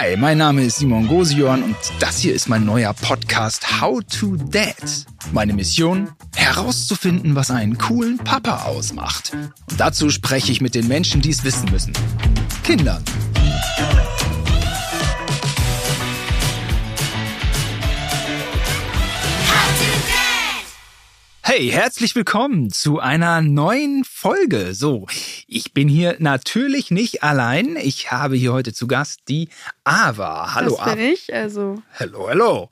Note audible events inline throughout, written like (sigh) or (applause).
Hi, mein Name ist Simon Gosion und das hier ist mein neuer Podcast How to Dad. Meine Mission? Herauszufinden, was einen coolen Papa ausmacht. Und dazu spreche ich mit den Menschen, die es wissen müssen. Kindern. Hey, herzlich willkommen zu einer neuen Folge. So, ich bin hier natürlich nicht allein. Ich habe hier heute zu Gast die Ava. Hallo, das bin ich, also. Hallo, hallo.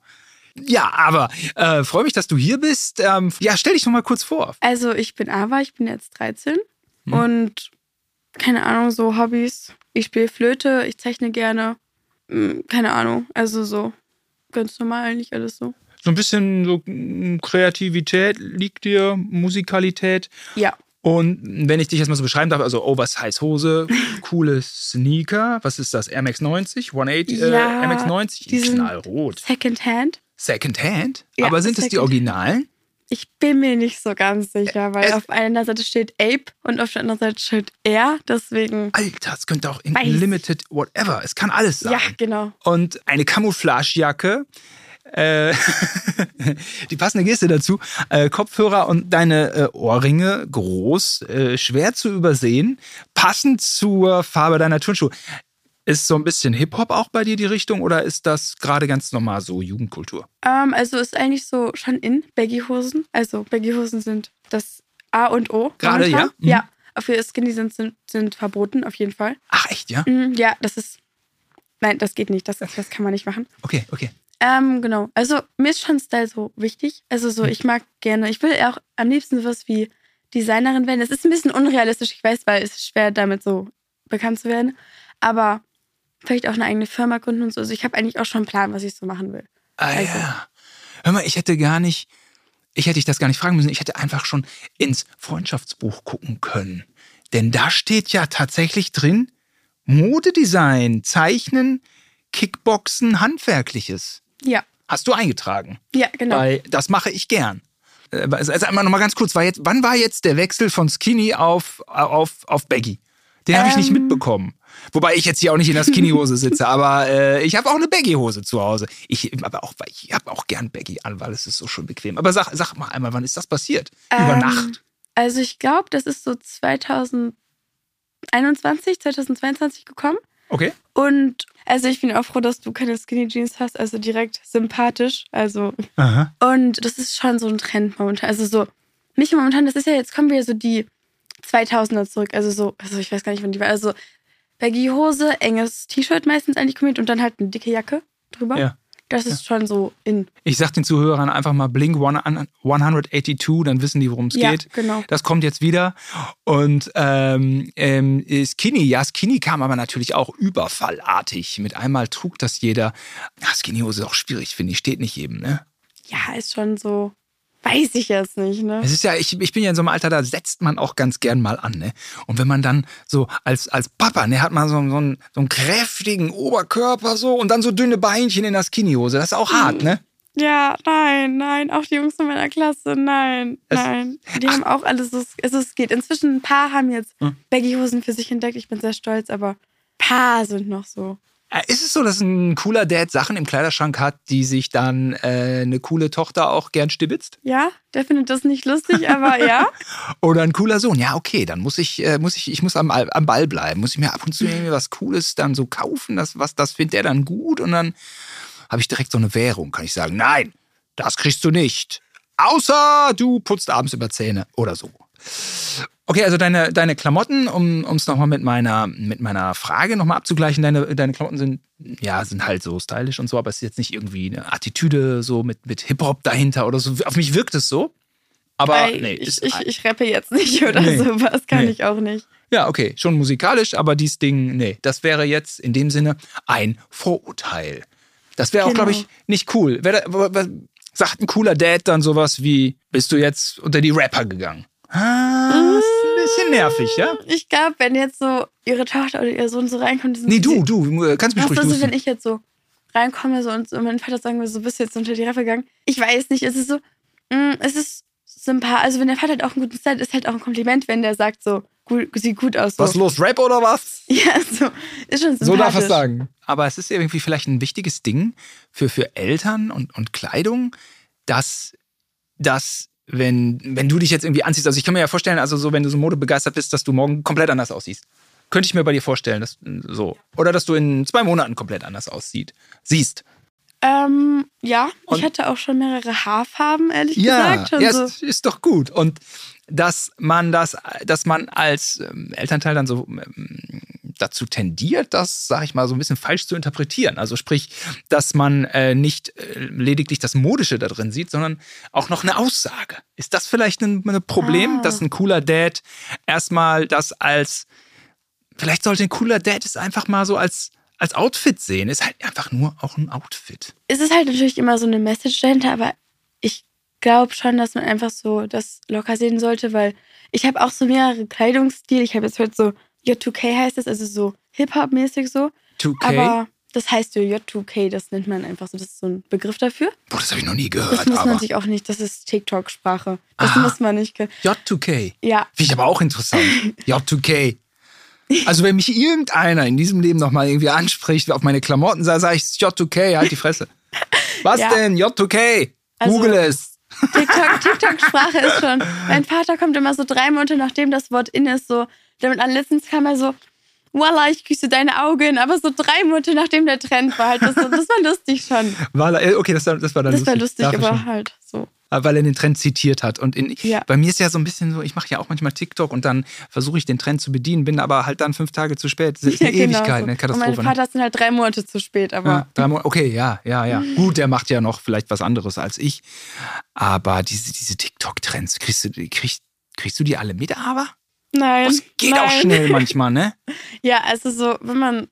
Ja, aber äh, freue mich, dass du hier bist. Ähm, ja, stell dich doch mal kurz vor. Also, ich bin Ava, ich bin jetzt 13 hm. und keine Ahnung, so Hobbys. Ich spiele Flöte, ich zeichne gerne. Hm, keine Ahnung, also so ganz normal eigentlich alles so so ein bisschen so mm, Kreativität liegt dir, Musikalität. Ja. Und wenn ich dich jetzt mal so beschreiben darf, also Oversize Hose, (laughs) coole Sneaker, was ist das? Air Max 90, 180 äh, ja, Air Max 90, knallrot. Secondhand. Secondhand? Ja, Aber sind es die Originalen? Ich bin mir nicht so ganz sicher, weil es auf einer Seite steht Ape und auf der anderen Seite steht Air, deswegen. Alter, es könnte auch in Limited whatever. Es kann alles sein. Ja, genau. Und eine Camouflagejacke äh, (laughs) die passende Geste dazu. Äh, Kopfhörer und deine äh, Ohrringe groß, äh, schwer zu übersehen, passend zur Farbe deiner Turnschuhe. Ist so ein bisschen Hip-Hop auch bei dir die Richtung oder ist das gerade ganz normal so Jugendkultur? Ähm, also ist eigentlich so schon in Baggy-Hosen. Also Baggy-Hosen sind das A und O. Gerade, ja? Mhm. Ja. Für Skinny sind, sind, sind verboten, auf jeden Fall. Ach, echt, ja? Mhm, ja, das ist. Nein, das geht nicht. Das, das kann man nicht machen. Okay, okay. Ähm, genau. Also mir ist schon Style so wichtig. Also so, hm. ich mag gerne, ich will auch am liebsten sowas wie Designerin werden. Es ist ein bisschen unrealistisch, ich weiß, weil es ist schwer, damit so bekannt zu werden. Aber vielleicht auch eine eigene Firma gründen und so. Also ich habe eigentlich auch schon einen Plan, was ich so machen will. Ah also. ja. Hör mal, ich hätte gar nicht, ich hätte dich das gar nicht fragen müssen. Ich hätte einfach schon ins Freundschaftsbuch gucken können. Denn da steht ja tatsächlich drin, Modedesign, Zeichnen, Kickboxen, Handwerkliches. Ja. Hast du eingetragen? Ja, genau. Weil das mache ich gern. Äh, also einmal noch mal ganz kurz, war jetzt, wann war jetzt der Wechsel von Skinny auf, auf, auf Baggy? Den habe ich nicht ähm. mitbekommen. Wobei ich jetzt hier auch nicht in der Skinny-Hose sitze, (laughs) aber äh, ich habe auch eine Baggy-Hose zu Hause. Ich, aber auch, ich habe auch gern Baggy an, weil es ist so schön bequem. Aber sag, sag mal einmal, wann ist das passiert? Ähm, Über Nacht? Also ich glaube, das ist so 2021, 2022 gekommen. Okay. Und also ich bin auch froh, dass du keine Skinny Jeans hast, also direkt sympathisch. Also Aha. und das ist schon so ein Trend momentan. Also so nicht momentan, das ist ja jetzt kommen wir so die 2000er zurück. Also so, also ich weiß gar nicht, wann die war. Also Baggy Hose, enges T-Shirt meistens eigentlich kombiniert und dann halt eine dicke Jacke drüber. Ja. Das ist ja. schon so in. Ich sag den Zuhörern einfach mal Blink 182, dann wissen die, worum es ja, geht. Genau. Das kommt jetzt wieder. Und ähm, ähm, Skinny, ja, Skinny kam aber natürlich auch überfallartig. Mit einmal trug das jeder. Ja, Skinny-Hose ist auch schwierig, finde ich. Steht nicht jedem, ne? Ja, ist schon so. Weiß ich jetzt nicht, ne? Es ist ja, ich, ich bin ja in so einem Alter, da setzt man auch ganz gern mal an, ne? Und wenn man dann so als, als Papa, ne, hat man so, so, einen, so einen kräftigen Oberkörper so und dann so dünne Beinchen in der Skinnyhose. Das ist auch hart, ne? Ja, nein, nein, auch die Jungs in meiner Klasse, nein, es, nein. Die ach, haben auch alles, also es geht. Inzwischen ein paar haben jetzt hm? Baggy-Hosen für sich entdeckt, ich bin sehr stolz, aber ein paar sind noch so. Äh, ist es so, dass ein cooler Dad Sachen im Kleiderschrank hat, die sich dann äh, eine coole Tochter auch gern stibitzt? Ja, der findet das nicht lustig, aber ja. (laughs) Oder ein cooler Sohn. Ja, okay, dann muss ich, äh, muss ich, ich muss am, am Ball bleiben. Muss ich mir ab und zu irgendwie was Cooles dann so kaufen, das, was, das findet er dann gut und dann habe ich direkt so eine Währung. Kann ich sagen, nein, das kriegst du nicht. Außer du putzt abends über Zähne oder so. Okay, also deine, deine Klamotten, um es nochmal mit meiner, mit meiner Frage nochmal abzugleichen, deine, deine Klamotten sind, ja, sind halt so stylisch und so, aber es ist jetzt nicht irgendwie eine Attitüde so mit, mit Hip-Hop dahinter oder so. Auf mich wirkt es so. Aber nee. Ich, ich, ich rappe jetzt nicht (laughs) oder nee, sowas, kann nee. ich auch nicht. Ja, okay, schon musikalisch, aber dieses Ding, nee, das wäre jetzt in dem Sinne ein Vorurteil. Das wäre auch, genau. glaube ich, nicht cool. Wer, sagt ein cooler Dad dann sowas wie, bist du jetzt unter die Rapper gegangen? Ah, ist ein bisschen nervig, ja? Ich glaube, wenn jetzt so ihre Tochter oder ihr Sohn so reinkommt. Nee, du, du, äh, kannst mich ruhig duzen. wenn ich jetzt so reinkomme so und, so, mein Vater sagen würde, so bist du jetzt unter die Reife gegangen. Ich weiß nicht, es ist so, mh, mm, es ist sympathisch. Also wenn der Vater halt auch einen guten Style ist, halt auch ein Kompliment, wenn der sagt so, gut, sieht gut aus. So. Was los, Rap oder was? (laughs) Ja, so. Ist schon So darf es sympathisch. sagen. Aber es ist irgendwie vielleicht ein wichtiges Ding für, für Eltern und, und Kleidung, dass, dass wenn, wenn du dich jetzt irgendwie anziehst, also ich kann mir ja vorstellen, also so, wenn du so modebegeistert bist, dass du morgen komplett anders aussiehst. Könnte ich mir bei dir vorstellen, dass, so. Oder dass du in zwei Monaten komplett anders aussieht, siehst. Ähm, ja, Und- ich hatte auch schon mehrere Haarfarben, ehrlich Ja, gesagt. Schon ja so. ist, ist doch gut. Und dass man das, dass man als ähm, Elternteil dann so ähm, dazu tendiert, das, sag ich mal, so ein bisschen falsch zu interpretieren. Also sprich, dass man äh, nicht äh, lediglich das Modische da drin sieht, sondern auch noch eine Aussage. Ist das vielleicht ein, ein Problem, Ah. dass ein cooler Dad erstmal das als, vielleicht sollte ein cooler Dad es einfach mal so als, als Outfit sehen. Ist halt einfach nur auch ein Outfit. Es ist halt natürlich immer so eine Message dahinter, aber ich glaube schon, dass man einfach so das locker sehen sollte, weil ich habe auch so mehrere Kleidungsstile. Ich habe jetzt heute so J2K heißt es, also so Hip-Hop-mäßig so. 2K? Aber das heißt so J2K, das nennt man einfach so, das ist so ein Begriff dafür. Boah, das habe ich noch nie Das gehört. muss man aber sich auch nicht, das ist TikTok-Sprache. Das Ah. muss man nicht können. J2K. Ja, Finde ich aber auch interessant. (laughs) J2K. Also wenn mich irgendeiner in diesem Leben nochmal irgendwie anspricht, auf meine Klamotten, sage sag ich J2K, halt die Fresse. Was Ja. denn? J2K. Also- Google es. TikTok, TikTok-Sprache ist schon. Mein Vater kommt immer so drei Monate, nachdem das Wort in ist, so. Damit an letztens kam er so, Voila, ich küsse deine Augen, aber so drei Monate nachdem der Trend war halt. Das, das war lustig schon. Äh, okay, das, war- das war dann Das lustig. war lustig, Darf aber halt so. Ah, Weil er den Trend zitiert hat. Und in, Ja. bei mir ist ja so ein bisschen so, ich mache ja auch manchmal TikTok und dann versuche ich den Trend zu bedienen, bin aber halt dann fünf Tage zu spät. Das ist (laughs) eine Ja, genau Ewigkeit, so. eine Und Katastrophe. mein ne? Vater sind halt drei Monate zu spät, aber Ja, drei Monate. Okay, ja, ja, ja. (laughs) Gut, der macht ja noch vielleicht was anderes als ich. Aber diese, diese TikTok-Trends, kriegst du, kriegst, kriegst du die alle mit, aber? Nein. Das geht nein. auch schnell manchmal, ne? (laughs) Ja, also so, wenn man.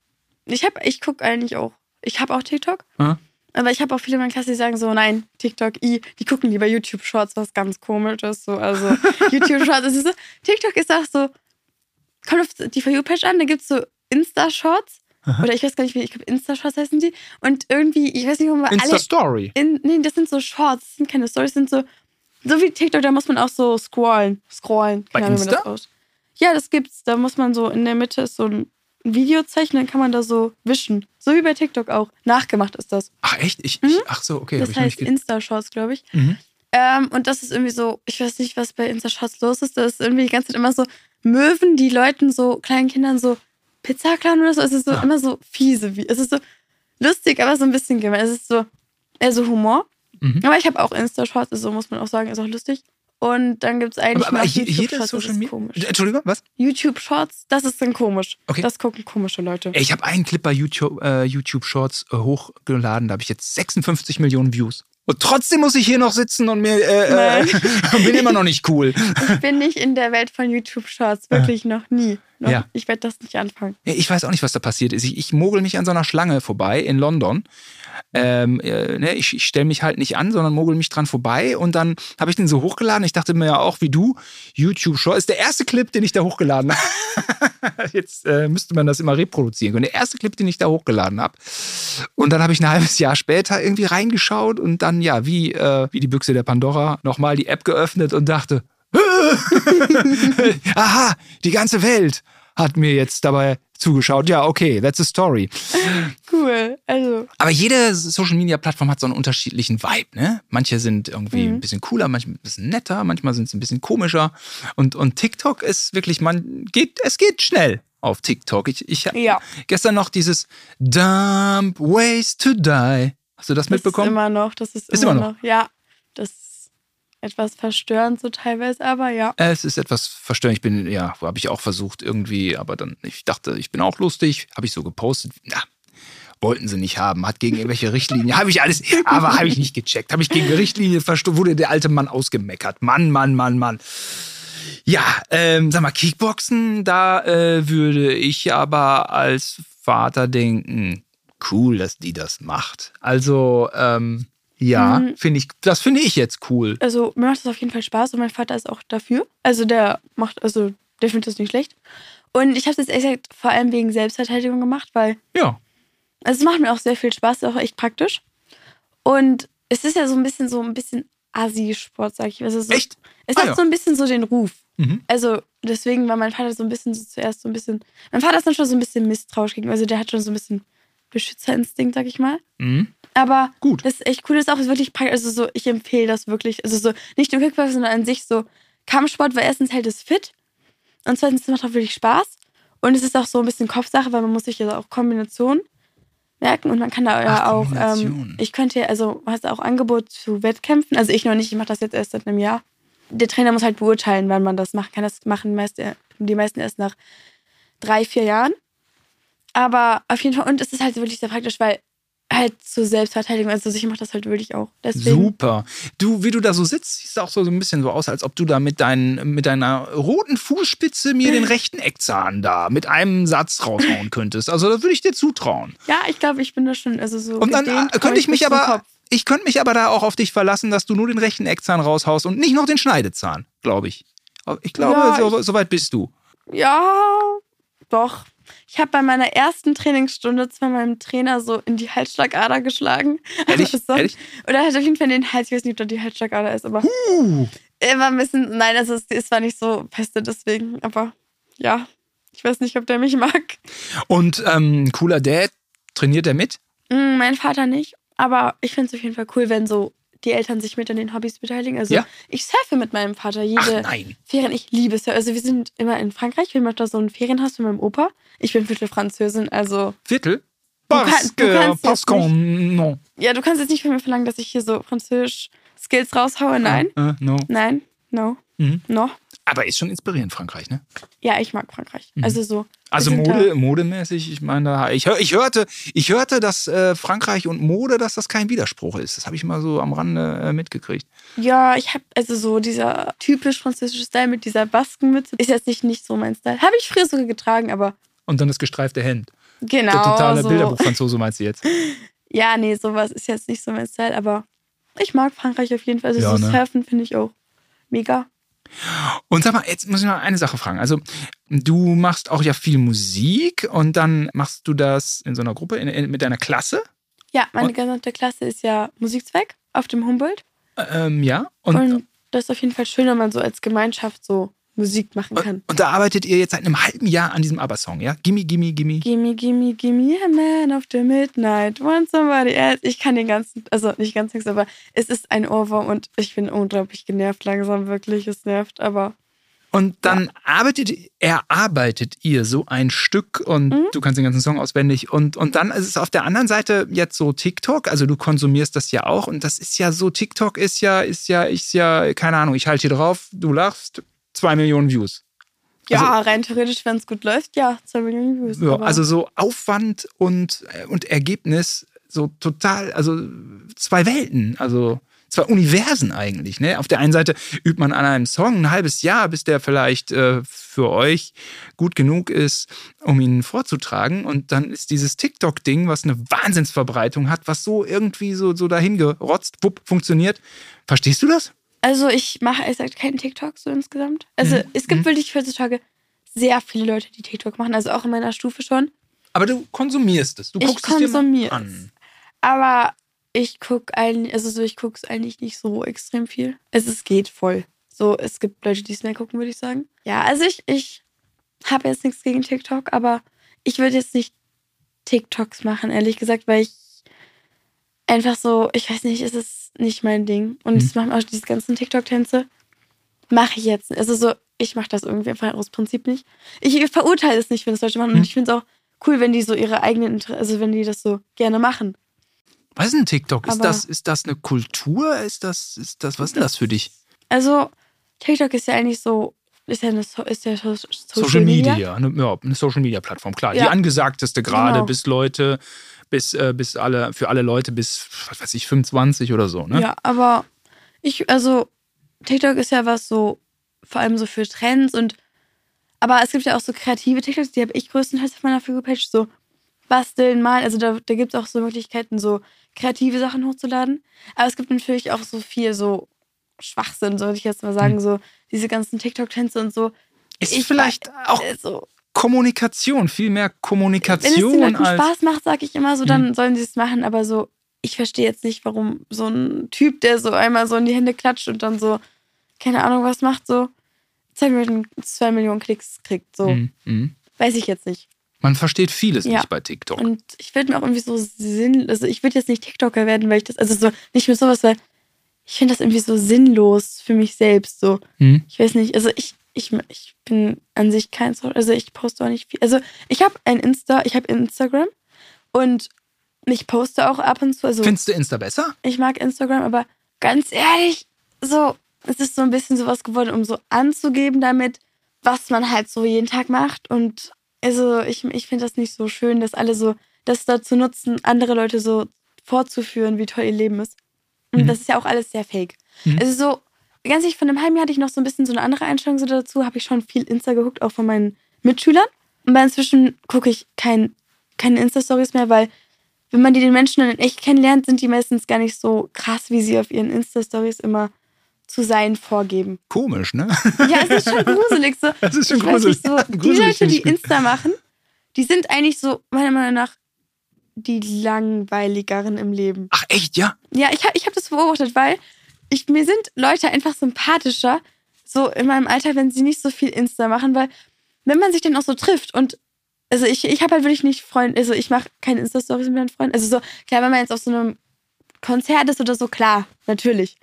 Ich hab, ich gucke eigentlich auch. Ich habe auch TikTok. Ja. Aber ich habe auch viele in meiner Klasse, die sagen so, nein, TikTok, i, die gucken lieber YouTube Shorts, was ganz komisches. So, also (laughs) YouTube Shorts, es ist so, TikTok ist auch so, kommt auf die For You-Page an, da gibt es so Insta-Shorts. Oder ich weiß gar nicht, wie, ich glaube Insta-Shorts heißen die. Und irgendwie, ich weiß nicht, warum wir alle. Insta-Story. In, nee, das sind so Shorts, das sind keine Stories, das sind so, so wie TikTok, da muss man auch so scrollen. Scrollen. Bei Ahnung, wie man Insta? Ja, das gibt's. Da muss man so in der Mitte ist so ein Videozeichen, dann kann man da so wischen. So wie bei TikTok auch. Nachgemacht ist das. Ach, echt? Ich, ich, ach so, okay. Mhm. Das heißt Insta-Shorts, glaube ich. Mhm. Ähm, und das ist irgendwie so, ich weiß nicht, was bei Insta-Shorts los ist. Das ist irgendwie die ganze Zeit immer so Möwen, die Leuten so, kleinen Kindern so Pizza klauen oder so. Es ist so Ah. immer so fiese. Wie, es ist so lustig, aber so ein bisschen gemein. Es ist so, eher so Humor. Mhm. Aber ich habe auch Insta-Shorts, also muss man auch sagen, ist auch lustig. Und dann gibt es eigentlich Aber, aber YouTube-Shorts, Social Media. komisch. Entschuldigung, was? YouTube-Shorts, das ist dann komisch. Okay. Das gucken komische Leute. Ich habe einen Clip bei YouTube, äh, YouTube Shorts äh, hochgeladen, da habe ich jetzt 56 Millionen Views. Und trotzdem muss ich hier noch sitzen und mir äh, äh, (laughs) bin immer noch nicht cool. Ich bin nicht in der Welt von YouTube-Shorts, wirklich noch nie. Noch, Ja. Ich werde das nicht anfangen. Ich weiß auch nicht, was da passiert ist. Ich, ich mogel mich an so einer Schlange vorbei in London. Ähm, äh, ne, ich ich stelle mich halt nicht an, sondern mogel mich dran vorbei. Und dann habe ich den so hochgeladen. Ich dachte mir ja auch, wie du, YouTube Short ist der erste Clip, den ich da hochgeladen habe. (laughs) Jetzt äh, müsste man das immer reproduzieren können. Der erste Clip, den ich da hochgeladen habe. Und dann habe ich ein halbes Jahr später irgendwie reingeschaut und dann, ja, wie, äh, wie die Büchse der Pandora, nochmal die App geöffnet und dachte, (laughs) aha, die ganze Welt hat mir jetzt dabei zugeschaut. Ja, okay, that's a story. Cool. Also, Aber jede Social Media Plattform hat so einen unterschiedlichen Vibe, ne? Manche sind irgendwie Mhm. ein bisschen cooler, manche ein bisschen netter, manchmal sind sie ein bisschen komischer. Und, und TikTok ist wirklich, man geht, es geht schnell auf TikTok. Ich, ich habe Ja. gestern noch dieses Dumb Ways to Die. Hast du das das mitbekommen? ist immer noch, das ist, Ist immer, immer noch. noch. Ja, das etwas verstörend so teilweise, aber ja. Es ist etwas verstörend. Ich bin, ja, habe ich auch versucht irgendwie, aber dann, ich dachte, ich bin auch lustig, habe ich so gepostet. Na, wollten sie nicht haben, hat gegen irgendwelche Richtlinien, habe ich alles, aber habe ich nicht gecheckt, habe ich gegen Richtlinien verstoßen, wurde der alte Mann ausgemeckert. Mann, Mann, Mann, Mann. Ja, ähm, sag mal, Kickboxen, da äh, würde ich aber als Vater denken, cool, dass die das macht. Also, ähm, ja, Mhm. finde ich, das finde ich jetzt cool. Also, mir macht das auf jeden Fall Spaß und mein Vater ist auch dafür. Also, der macht, also, der findet das nicht schlecht. Und ich habe das ehrlich gesagt vor allem wegen Selbstverteidigung gemacht, weil Ja. Also es macht mir auch sehr viel Spaß, ist auch echt praktisch. Und es ist ja so ein bisschen so ein bisschen Assi-Sport, sag ich. Also so, Echt? Es Ah, hat ja. so ein bisschen so den Ruf. Mhm. Also deswegen war mein Vater so ein bisschen so zuerst so ein bisschen. Mein Vater ist dann schon so ein bisschen misstrauisch gegenüber. Also der hat schon so ein bisschen Beschützerinstinkt, sag ich mal. Mhm. Aber Gut. das ist echt cool, das ist auch wirklich praktisch. Also so, ich empfehle das wirklich. Also so, nicht nur Kickboxen, sondern an sich so Kampfsport, weil erstens hält es fit und zweitens es macht auch wirklich Spaß. Und es ist auch so ein bisschen Kopfsache, weil man muss sich ja auch Kombinationen merken und man kann da ja auch, ähm, ich könnte ja, also hast auch Angebot zu Wettkämpfen, also ich noch nicht, ich mache das jetzt erst seit einem Jahr. Der Trainer muss halt beurteilen, wann man das machen kann. Das machen die meisten, die meisten erst nach drei, vier Jahren. Aber auf jeden Fall, und es ist halt wirklich sehr praktisch, weil halt zur Selbstverteidigung, also ich mache das halt wirklich auch. Deswegen, Super. Du, wie du da so sitzt, siehst auch so, so ein bisschen so aus, als ob du da mit, dein, mit deiner roten Fußspitze mir den (laughs) rechten Eckzahn da mit einem Satz raushauen könntest. Also das würde ich dir zutrauen. Ja, ich glaube, ich bin da schon, also so. Und dann gedehnt äh, könnte ich mich aber, Kopf. ich könnte mich aber da auch auf dich verlassen, dass du nur den rechten Eckzahn raushaust und nicht noch den Schneidezahn, glaube ich. Ich glaube, Ja, so, so weit bist du. Ja, doch. Ich habe bei meiner ersten Trainingsstunde zwar meinem Trainer so in die Halsschlagader geschlagen. Ehrlich? (laughs) Sonst- Ehrlich? Oder halt auf jeden Fall in den Hals. Ich weiß nicht, ob da die Halsschlagader ist, aber Uh. immer ein bisschen. Nein, also es, es war nicht so feste deswegen. Aber ja, ich weiß nicht, ob der mich mag. Und ähm, cooler Dad, trainiert er mit? Mm, mein Vater nicht. Aber ich finde es auf jeden Fall cool, wenn so die Eltern sich mit an den Hobbys beteiligen. Also Ja. ich surfe mit meinem Vater Ach jede nein. Ferien. Ich liebe es. Also wir sind immer in Frankreich. Wir machen da so ein Ferienhaus mit meinem Opa. Ich bin Viertel Französin, also Viertel? Du kann- du kannst parce qu'on, non. Ja, du kannst jetzt nicht von mir verlangen, dass ich hier so französisch Skills raushaue. Nein, Äh, no. nein, no, Mhm. no. Aber ist schon inspirierend, Frankreich, ne? Ja, ich mag Frankreich. Also so. Also Mode, modemäßig, ich meine, ich, hör, ich, hörte, ich hörte, dass äh, Frankreich und Mode, dass das kein Widerspruch ist. Das habe ich mal so am Rande äh, mitgekriegt. Ja, ich habe also so dieser typisch französische Style mit dieser Baskenmütze ist jetzt nicht, nicht so mein Style. Habe ich früher sogar getragen, aber Und dann das gestreifte Hemd. genau. Der totale so. Bilderbuch-Franzose meinst du jetzt? (laughs) Ja, nee, sowas ist jetzt nicht so mein Style, aber ich mag Frankreich auf jeden Fall. Also Ja, so ne? Surfen finde ich auch mega. Und sag mal, jetzt muss ich noch eine Sache fragen. Also, du machst auch ja viel Musik und dann machst du das in so einer Gruppe in, in, mit deiner Klasse. Ja, meine Und- gesamte Klasse ist ja Musikzweck auf dem Humboldt. Ähm, ja. Und, Und, und, das ist auf jeden Fall schön, wenn man so als Gemeinschaft so Musik machen kann. und da arbeitet ihr jetzt seit einem halben Jahr an diesem ABBA-Song, ja? Gimme, gimme, gimme. Gimme, gimme, gimme a man of the midnight, want somebody else. Ich kann den ganzen, also nicht ganz nichts, aber es ist ein Ohrwurm und ich bin unglaublich genervt langsam, wirklich, es nervt, aber Und dann arbeitet, erarbeitet ihr so ein Stück und Mhm. du kannst den ganzen Song auswendig. Und, und dann ist es auf der anderen Seite jetzt so TikTok. Also du konsumierst das ja auch. Und das ist ja so, TikTok ist ja, ist ja, ist ja, keine Ahnung, ich halte hier drauf, du lachst, zwei Millionen Views. ja, rein theoretisch, wenn es gut läuft, ja, zwei Millionen Views. Ja, also so Aufwand und, äh, und Ergebnis, so total, also zwei Welten, also zwei Universen eigentlich. Ne? Auf der einen Seite übt man an einem Song ein halbes Jahr, bis der vielleicht äh, für euch gut genug ist, um ihn vorzutragen. Und dann ist dieses TikTok-Ding, was eine Wahnsinnsverbreitung hat, was so irgendwie so, so dahin gerotzt, wupp, funktioniert. Verstehst du das? Also ich mache ehrlich gesagt keinen TikTok so insgesamt. Also Mhm. es gibt wirklich heutzutage sehr viele Leute, die TikTok machen, also auch in meiner Stufe schon. Aber du konsumierst es. Du Ich guckst es dir mal an. Aber ich gucke eigentlich, also so, ich gucke es eigentlich nicht so extrem viel. Es, es geht voll. So, es gibt Leute, die es mehr gucken, würde ich sagen. Ja, also ich, ich habe jetzt nichts gegen TikTok, aber ich würde jetzt nicht TikToks machen, ehrlich gesagt, weil ich einfach so, ich weiß nicht, es ist nicht mein Ding. Und Mhm. es machen auch diese ganzen TikTok-Tänze. Mache ich jetzt. nicht. Also so, ich mache das irgendwie einfach aus Prinzip nicht. Ich verurteile es nicht, wenn es Leute machen. Mhm. Und ich finde es auch cool, wenn die so ihre eigenen, Inter also wenn die das so gerne machen. Was ist denn TikTok? Ist das, ist das eine Kultur? Ist das, ist das, was ist denn das für dich? Also, TikTok ist ja eigentlich so, ist ja eine so, ist ja so, Social, Social Media, eine, ja, eine Social Media Plattform, klar. Die Ja. angesagteste gerade Genau. bis Leute, bis, äh, bis alle, für alle Leute bis, was weiß ich, 25 oder so, ne? Ja, aber ich, also, TikTok ist ja was so, vor allem so für Trends und, aber es gibt ja auch so kreative TikToks, die habe ich größtenteils auf meiner Figur-Page, so basteln, malen, also da, da gibt es auch so Möglichkeiten, so kreative Sachen hochzuladen. Aber es gibt natürlich auch so viel so Schwachsinn, so würde ich jetzt mal sagen, so diese ganzen TikTok-Tänze und so. Hm. Ist Ich vielleicht weiß- auch Also, Kommunikation, viel mehr wenn es den Kommunikation Leuten. Spaß macht, sage ich immer so, dann sollen sie es machen. Aber so, ich verstehe jetzt nicht, warum so ein Typ, der so einmal so in die Hände klatscht und dann so, keine Ahnung, was macht, so zwei Millionen, zwei Millionen Klicks kriegt. So, Mhm. Mhm. weiß ich jetzt nicht. Man versteht vieles Ja. nicht bei TikTok. Und ich würde mir auch irgendwie so Sinn, also ich würde jetzt nicht TikToker werden, weil ich das, also so nicht mit sowas, weil ich finde das irgendwie so sinnlos für mich selbst. So, Mhm. ich weiß nicht, also ich, ich, ich bin an sich kein so, also ich poste auch nicht viel. Also ich habe ein Insta, ich habe Instagram und ich poste auch ab und zu. Also Findest du Insta besser? ich mag Instagram, aber ganz ehrlich, so, es ist so ein bisschen sowas geworden, um so anzugeben damit, was man halt so jeden Tag macht. Und also ich, ich finde das nicht so schön, dass alle so das dazu nutzen, andere Leute so vorzuführen, wie toll ihr Leben ist. Und Mhm. das ist ja auch alles sehr fake. Mhm. Also so, ganz ehrlich, von einem halben Jahr hatte ich noch so ein bisschen so eine andere Einstellung so dazu, habe ich schon viel Insta geguckt, auch von meinen Mitschülern. Und inzwischen gucke ich kein, keine Insta-Stories mehr, weil wenn man die den Menschen dann echt kennenlernt, sind die meistens gar nicht so krass, wie sie auf ihren Insta-Stories immer zu sein vorgeben. Komisch, ne? Ja, es ist schon (laughs) gruselig. So. Das ist schon weiß nicht, so, gruselig. die Gruselig Leute, die. Insta machen, die sind eigentlich so, meiner Meinung nach, die langweiligeren im Leben. Ach echt, ja? Ja, ich habe ich hab das beobachtet, weil ich, mir sind Leute einfach sympathischer, so in meinem Alter, wenn sie nicht so viel Insta machen, weil wenn man sich dann auch so trifft und also ich, ich habe halt wirklich nicht Freunde, also ich mache keine Insta-Stories mit meinen Freunden. Also so, klar, wenn man jetzt auf so einem Konzert ist oder so, klar, natürlich.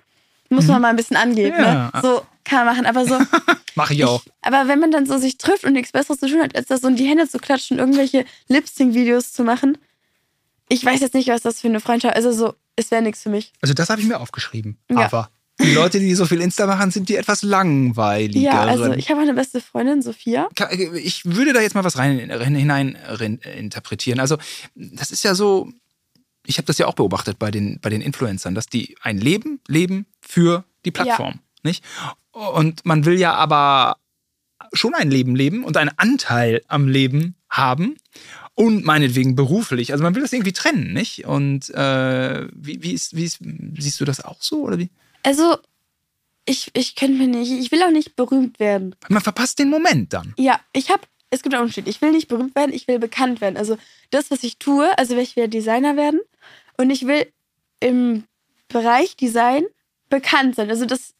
Muss man mal ein bisschen angeben, Mhm. Ja. ne? So kann man machen, aber so. (laughs) Mache ich auch. Ich, aber wenn man dann so sich trifft und nichts Besseres zu tun hat, als das so in die Hände zu klatschen, irgendwelche Lip-Sync-Videos zu machen, ich weiß jetzt nicht, was das für eine Freundschaft Also so, es wäre nichts für mich. Also das habe ich mir aufgeschrieben. Ja. Aber die Leute, die so viel Insta machen, sind die etwas langweiligeren. Ja, also ich habe eine beste Freundin, Sophia. ich würde da jetzt mal was rein hinein rein interpretieren. Also das ist ja so, ich habe das ja auch beobachtet bei den bei den Influencern, dass die ein Leben leben für die Plattform, nicht? Und man will ja aber schon ein Leben leben und einen Anteil am Leben haben und meinetwegen beruflich. Also man will das irgendwie trennen, nicht? Und äh, wie, wie, ist, wie ist, siehst du das auch so oder wie? Also, ich, ich könnte mir nicht, ich will auch nicht berühmt werden. Man verpasst den Moment dann. Ja, ich habe, es gibt einen Unterschied. Ich will nicht berühmt werden, ich will bekannt werden. Also das, was ich tue, also will ich wieder Designer werden und ich will im Bereich Design bekannt sein. Also das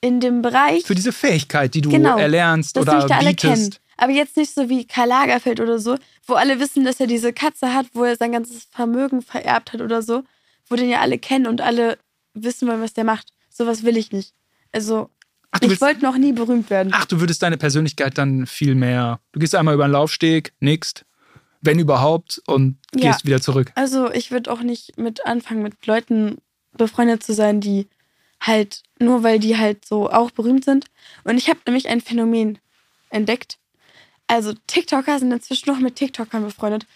in dem Bereich, Für diese Fähigkeit, die du Genau, erlernst oder bietest. Aber jetzt nicht so wie Karl Lagerfeld oder so, wo alle wissen, dass er diese Katze hat, wo er sein ganzes Vermögen vererbt hat oder so, wo den ja alle kennen und alle wissen wollen, was der macht. Sowas will ich nicht. Also, Ach, ich wollte noch nie berühmt werden. Ach, du würdest deine Persönlichkeit dann viel mehr. Du gehst einmal über den Laufsteg, nickst, wenn überhaupt, und Ja. gehst wieder zurück. Also, ich würde auch nicht mit anfangen, mit Leuten befreundet zu sein, die halt, nur weil die halt so auch berühmt sind. Und ich habe nämlich ein Phänomen entdeckt. Also, TikToker sind inzwischen noch mit TikTokern befreundet.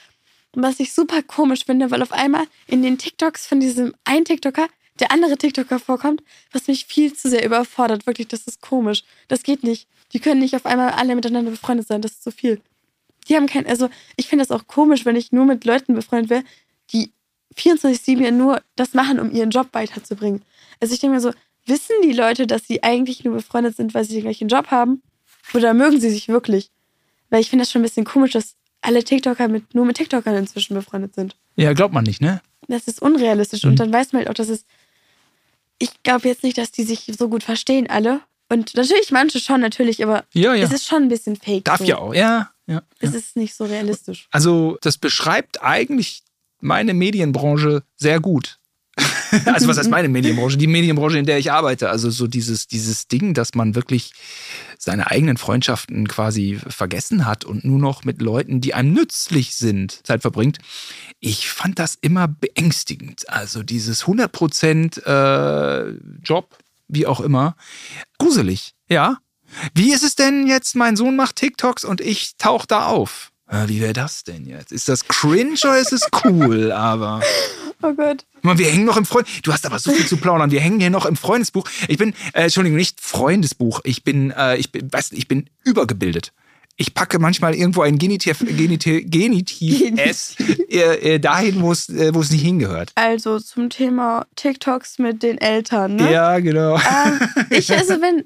Und was ich super komisch finde, weil auf einmal in den TikToks von diesem einen TikToker der andere TikToker vorkommt, was mich viel zu sehr überfordert. Wirklich, das ist komisch. Das geht nicht. Die können nicht auf einmal alle miteinander befreundet sein. Das ist zu viel. Die haben kein, also ich finde das auch komisch, wenn ich nur mit Leuten befreundet wäre, die 24-7 ja nur das machen, um ihren Job weiterzubringen. Also ich denke mir so, wissen die Leute, dass sie eigentlich nur befreundet sind, weil sie den gleichen Job haben? Oder mögen sie sich wirklich? Weil ich finde das schon ein bisschen komisch, dass alle TikToker mit, nur mit TikTokern inzwischen befreundet sind. Ja, glaubt man nicht, ne? Das ist unrealistisch. Mhm. Und dann weiß man halt auch, dass es. Ich glaube jetzt nicht, dass die sich so gut verstehen, alle. Und natürlich manche schon, natürlich, aber Ja, ja. es ist schon ein bisschen fake. Darf so. ja auch, ja. ja, Es ja. ist nicht so realistisch. Also, das beschreibt eigentlich meine Medienbranche sehr gut. (laughs) also, was heißt meine Medienbranche? Die Medienbranche, in der ich arbeite. Also, so dieses, dieses Ding, dass man wirklich seine eigenen Freundschaften quasi vergessen hat und nur noch mit Leuten, die einem nützlich sind, Zeit verbringt. Ich fand das immer beängstigend. Also, dieses 100% äh, Job, wie auch immer, gruselig, ja. Wie ist es denn jetzt, mein Sohn macht TikToks und ich tauche da auf? Wie wäre das denn jetzt? Ist das cringe oder ist es cool? Aber (laughs) Oh Gott. Mann, wir hängen noch im Freund. Du hast aber so viel zu plaudern. Wir hängen hier noch im Freundesbuch. Ich bin, äh, Entschuldigung, nicht Freundesbuch. Ich bin, äh, ich bin, weißt, du, ich bin übergebildet. Ich packe manchmal irgendwo ein Genitiv, Genitiv, Genitiv S äh, äh, dahin, wo es, äh, wo es nicht hingehört. Also zum Thema TikToks mit den Eltern, ne? Ja, genau. Ähm, ich, (laughs) also wenn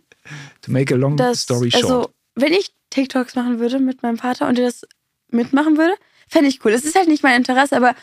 To make a long das, story short. also wenn ich TikToks machen würde mit meinem Vater und der das mitmachen würde, fände ich cool. Es ist halt nicht mein Interesse, aber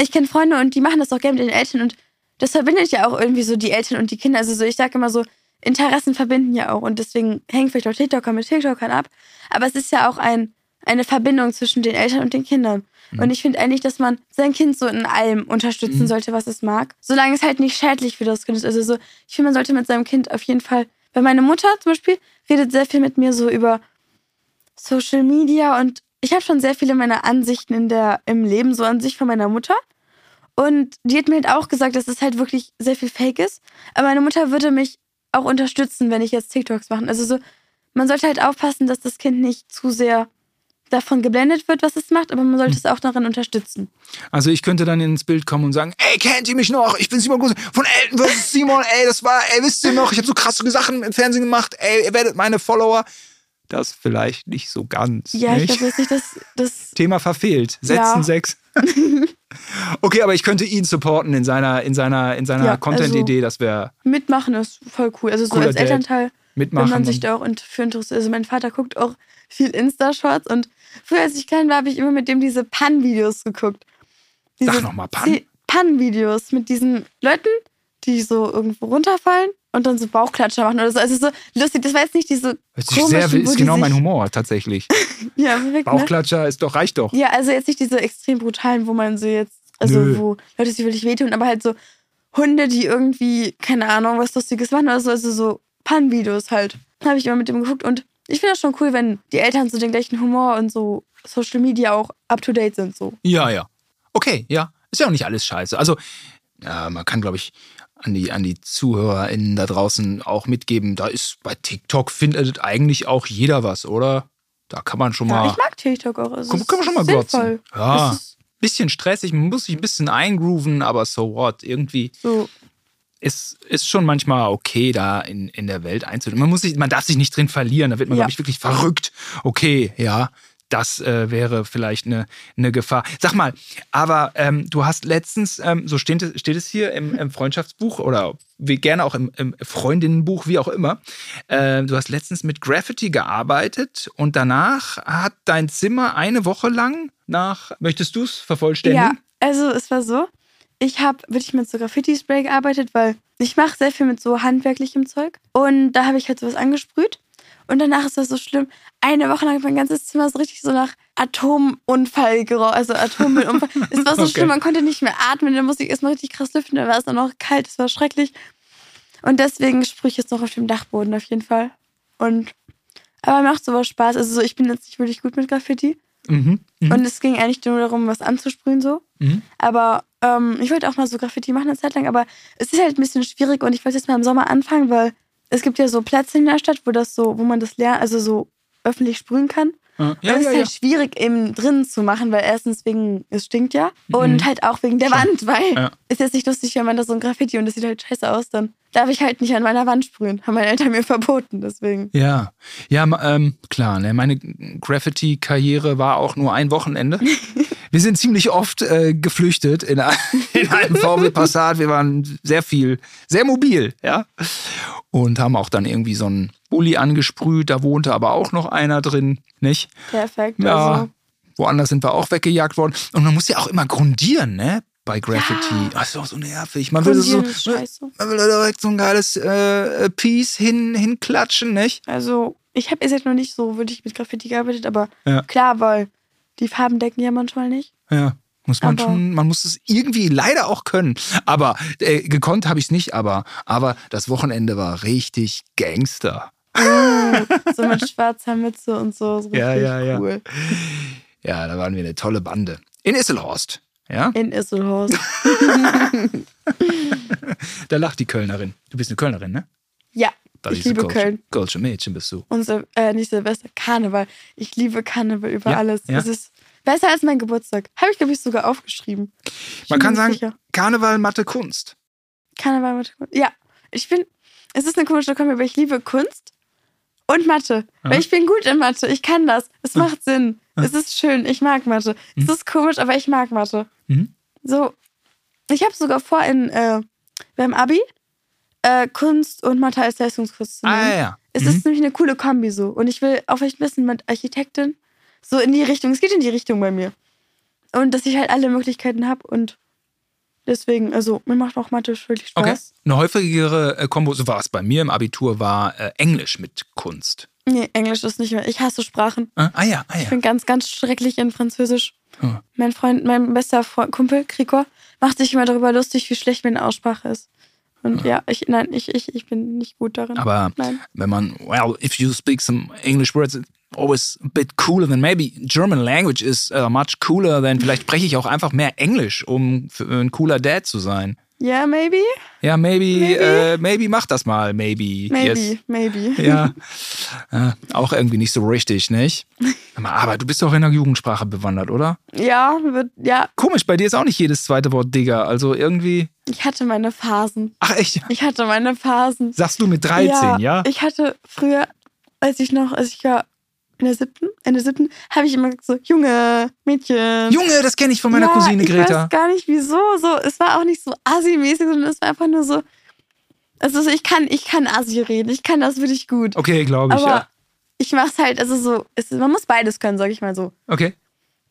ich kenne Freunde und die machen das auch gerne mit den Eltern und das verbindet ja auch irgendwie so die Eltern und die Kinder. Also so, ich sage immer so, Interessen verbinden ja auch und deswegen hängen vielleicht auch TikToker mit TikTokern ab. Aber es ist ja auch ein, eine Verbindung zwischen den Eltern und den Kindern. Mhm. Und ich finde eigentlich, dass man sein Kind so in allem unterstützen mhm. sollte, was es mag. Solange es halt nicht schädlich für das Kind ist. Also so, ich finde, man sollte mit seinem Kind auf jeden Fall, weil meine Mutter zum Beispiel redet sehr viel mit mir so über Social Media und ich habe schon sehr viele meiner Ansichten in der, im Leben so an sich von meiner Mutter. Und die hat mir halt auch gesagt, dass es halt wirklich sehr viel Fake ist. Aber meine Mutter würde mich auch unterstützen, wenn ich jetzt TikToks mache. Also so, man sollte halt aufpassen, dass das Kind nicht zu sehr davon geblendet wird, was es macht, aber man sollte hm. es auch darin unterstützen. Also ich könnte dann ins Bild kommen und sagen, ey, kennt ihr mich noch? Ich bin Simon Guse von Elton vs. Simon, ey, das war, ey, wisst ihr noch, ich habe so krasse Sachen im Fernsehen gemacht, ey, ihr werdet meine Follower. Das vielleicht nicht so ganz. Ja, nicht? ich glaube jetzt nicht, dass das. Thema verfehlt. Setzen ja. sechs. (laughs) okay, aber ich könnte ihn supporten in seiner, in seiner, in seiner ja, Content-Idee, also das wäre. Mitmachen ist voll cool. Also so als Dad. Elternteil, mitmachen wenn man sich da auch für interessiert. Also mein Vater guckt auch viel Insta-Shorts und früher, als ich klein war, habe ich immer mit dem diese Pan-Videos geguckt. Diese Sag nochmal, Pan? Pan-Videos mit diesen Leuten, die so irgendwo runterfallen und dann so Bauchklatscher machen oder so. Also so lustig, das war jetzt nicht diese sehr, ist genau mein Humor tatsächlich. (laughs) ja, perfekt, ne? Bauchklatscher ne? ist doch, reicht doch. Ja, also jetzt nicht diese extrem brutalen, wo man so jetzt, also Nö. wo Leute sich wirklich wehtun, aber halt so Hunde, die irgendwie, keine Ahnung, was Lustiges machen oder so, also so Pan-Videos halt. Habe ich immer mit dem geguckt und ich finde das schon cool, wenn die Eltern so den gleichen Humor und so Social Media auch up to date sind. So. Ja, ja. Okay, ja. Ist ja auch nicht alles scheiße. Also, ja, man kann, glaube ich, an die, an die ZuhörerInnen da draußen auch mitgeben, da ist bei TikTok findet eigentlich auch jeder was, oder? Da kann man schon ja, mal. Ich mag TikTok auch. Es kann, kann man schon mal glotzen. Ja. Bisschen stressig, man muss sich ein bisschen eingrooven, aber so what? Irgendwie. So ist, ist schon manchmal okay, da in, in der Welt einzudringen. Man, muss sich, man darf sich nicht drin verlieren, da wird man, ja. glaube ich, wirklich verrückt. Okay, ja, das äh, wäre vielleicht eine, eine Gefahr. Sag mal, aber ähm, du hast letztens, ähm, so steht, steht es hier im, im Freundschaftsbuch oder wie gerne auch im, im Freundinnenbuch, wie auch immer, äh, du hast letztens mit Graffiti gearbeitet und danach hat dein Zimmer eine Woche lang nach, möchtest du es vervollständigen? Ja, also es war so, ich habe wirklich mit so Graffiti-Spray gearbeitet, weil ich mache sehr viel mit so handwerklichem Zeug. Und da habe ich halt sowas angesprüht. Und danach ist das so schlimm. Eine Woche lang mein ganzes Zimmer so richtig so nach Atomunfall also Atommüllunfall. (laughs) es war so okay. schlimm, man konnte nicht mehr atmen. Dann musste ich erstmal richtig krass lüften. Dann war es dann noch kalt, es war schrecklich. Und deswegen sprühe ich jetzt noch auf dem Dachboden auf jeden Fall. Und aber macht sowas Spaß. Also so, ich bin jetzt nicht wirklich gut mit Graffiti. Mhm, mh. Und es ging eigentlich nur darum, was anzusprühen so. Mhm. Aber ähm, ich wollte auch mal so Graffiti machen eine Zeit lang, aber es ist halt ein bisschen schwierig und ich wollte jetzt mal im Sommer anfangen, weil es gibt ja so Plätze in der Stadt, wo das so, wo man das lernt, also so öffentlich sprühen kann. Ja, ja, das ist ja, halt schwierig eben drinnen zu machen, weil erstens wegen, es stinkt ja. Und mhm. halt auch wegen der Wand, weil ja. ist jetzt nicht lustig, wenn man da so ein Graffiti und das sieht halt scheiße aus, dann darf ich halt nicht an meiner Wand sprühen. Haben meine Eltern mir verboten, deswegen. Ja, ja, ähm, klar, ne? meine Graffiti-Karriere war auch nur ein Wochenende. (laughs) Wir sind ziemlich oft äh, geflüchtet in, (laughs) in einem VW Passat. Wir waren sehr viel, sehr mobil, ja. Und haben auch dann irgendwie so einen Bulli angesprüht. Da wohnte aber auch noch einer drin, nicht? Perfekt. Ja. Also. Woanders sind wir auch weggejagt worden. Und man muss ja auch immer grundieren, ne? Bei Graffiti. Ja. Das ist auch so nervig. Man will, so, man will da direkt so ein geiles äh, Piece hin, hinklatschen, nicht? Also, ich habe jetzt noch nicht so wirklich mit Graffiti gearbeitet, aber ja. klar, weil die Farben decken ja manchmal nicht. Ja. Muss man aber schon, man muss es irgendwie leider auch können. Aber äh, gekonnt habe ich es nicht, aber, aber das Wochenende war richtig Gangster. Oh, so mit (laughs) schwarzer Mütze und so. so ja, ja, ja. Cool. Ja, da waren wir eine tolle Bande. In Isselhorst. Ja? In Isselhorst. (laughs) da lacht die Kölnerin. Du bist eine Kölnerin, ne? Ja. Das ich liebe Köln. Kölsche Mädchen bist du. Und äh, nicht Silvester, Karneval. Ich liebe Karneval über ja, alles. Ja. Es ist besser als mein Geburtstag. Habe ich, glaube ich, sogar aufgeschrieben. Ich Man kann sagen, sicher. Karneval, Mathe, Kunst. Karneval, Mathe, Kunst. Ja, ich bin, es ist eine komische Kombi, aber ich liebe Kunst und Mathe. Ja. Weil ich bin gut in Mathe. Ich kann das. Es macht Sinn. Es ist schön. Ich mag Mathe. Mhm. Es ist komisch, aber ich mag Mathe. Mhm. So, ich habe sogar vor, in, äh, beim Abi äh, Kunst und Mathe als Leistungskurs zu nehmen. Ah, ja. Es mhm. ist nämlich eine coole Kombi so. Und ich will auch vielleicht wissen mit Architektin so in die Richtung. Es geht in die Richtung bei mir. Und dass ich halt alle Möglichkeiten habe und Deswegen, also mir macht auch Mathe wirklich Spaß. Okay. Eine häufigere äh, Kombo, so war es bei mir im Abitur, war äh, Englisch mit Kunst. Nee, Englisch ist nicht mehr. Ich hasse Sprachen. Ah, ah ja, ah Ich ja. bin ganz, ganz schrecklich in Französisch. Oh. Mein Freund, mein bester Freund, Kumpel, Krikor, macht sich immer darüber lustig, wie schlecht meine Aussprache ist. Und ja, ich, nein, ich, ich, ich bin nicht gut darin. Aber Nein. wenn man, well, if you speak some English words, it's always a bit cooler than maybe German language is uh, much cooler than vielleicht spreche ich auch einfach mehr Englisch, um für ein cooler Dad zu sein. Ja, maybe? Ja, maybe, Maybe. Äh, maybe mach das mal, maybe. Maybe, Yes. maybe. Ja, (laughs) äh, auch irgendwie nicht so richtig, nicht? Aber, du bist doch in der Jugendsprache bewandert, oder? Ja, wird, ja, Komisch, bei dir ist auch nicht jedes zweite Wort Digger. Also irgendwie. ich hatte meine Phasen. Ach echt? Ich hatte meine Phasen. Sagst du mit 13, ja? Ich hatte früher, als ich noch, als ich war in der siebten, Ende siebten, habe ich immer gesagt so, Junge, Mädchen. Junge, das kenne ich von meiner ja, Cousine ich Greta. weiß gar nicht wieso. So, es war auch nicht so assi-mäßig, sondern es war einfach nur so. Also so, ich kann, ich kann assi reden, ich kann das wirklich gut. Okay, glaube ich, Aber ja. ich mach's halt, also so, es, man muss beides können, sag ich mal so. Okay.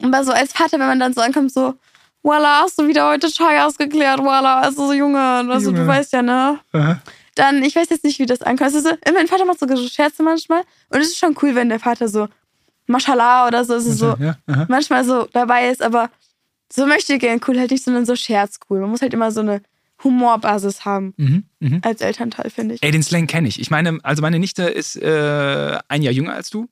Aber so als Vater, wenn man dann so ankommt, so, voila, hast du wieder heute Chai ausgeklärt, voila, also so, Junge, also Junge. du weißt ja, ne? Aha. Dann, ich weiß jetzt nicht, wie das ankommt. Also, so, mein Vater macht so Scherze manchmal. Und es ist schon cool, wenn der Vater so, Mashallah oder so, also so Ja, manchmal so dabei ist, aber so möchte ich gern cool halt nicht, sondern so scherzcool. Man muss halt immer so eine Humorbasis haben Mhm, mhm. als Elternteil, finde ich. Ey, den Slang kenne ich. Ich meine, also meine Nichte ist äh, ein Jahr jünger als du.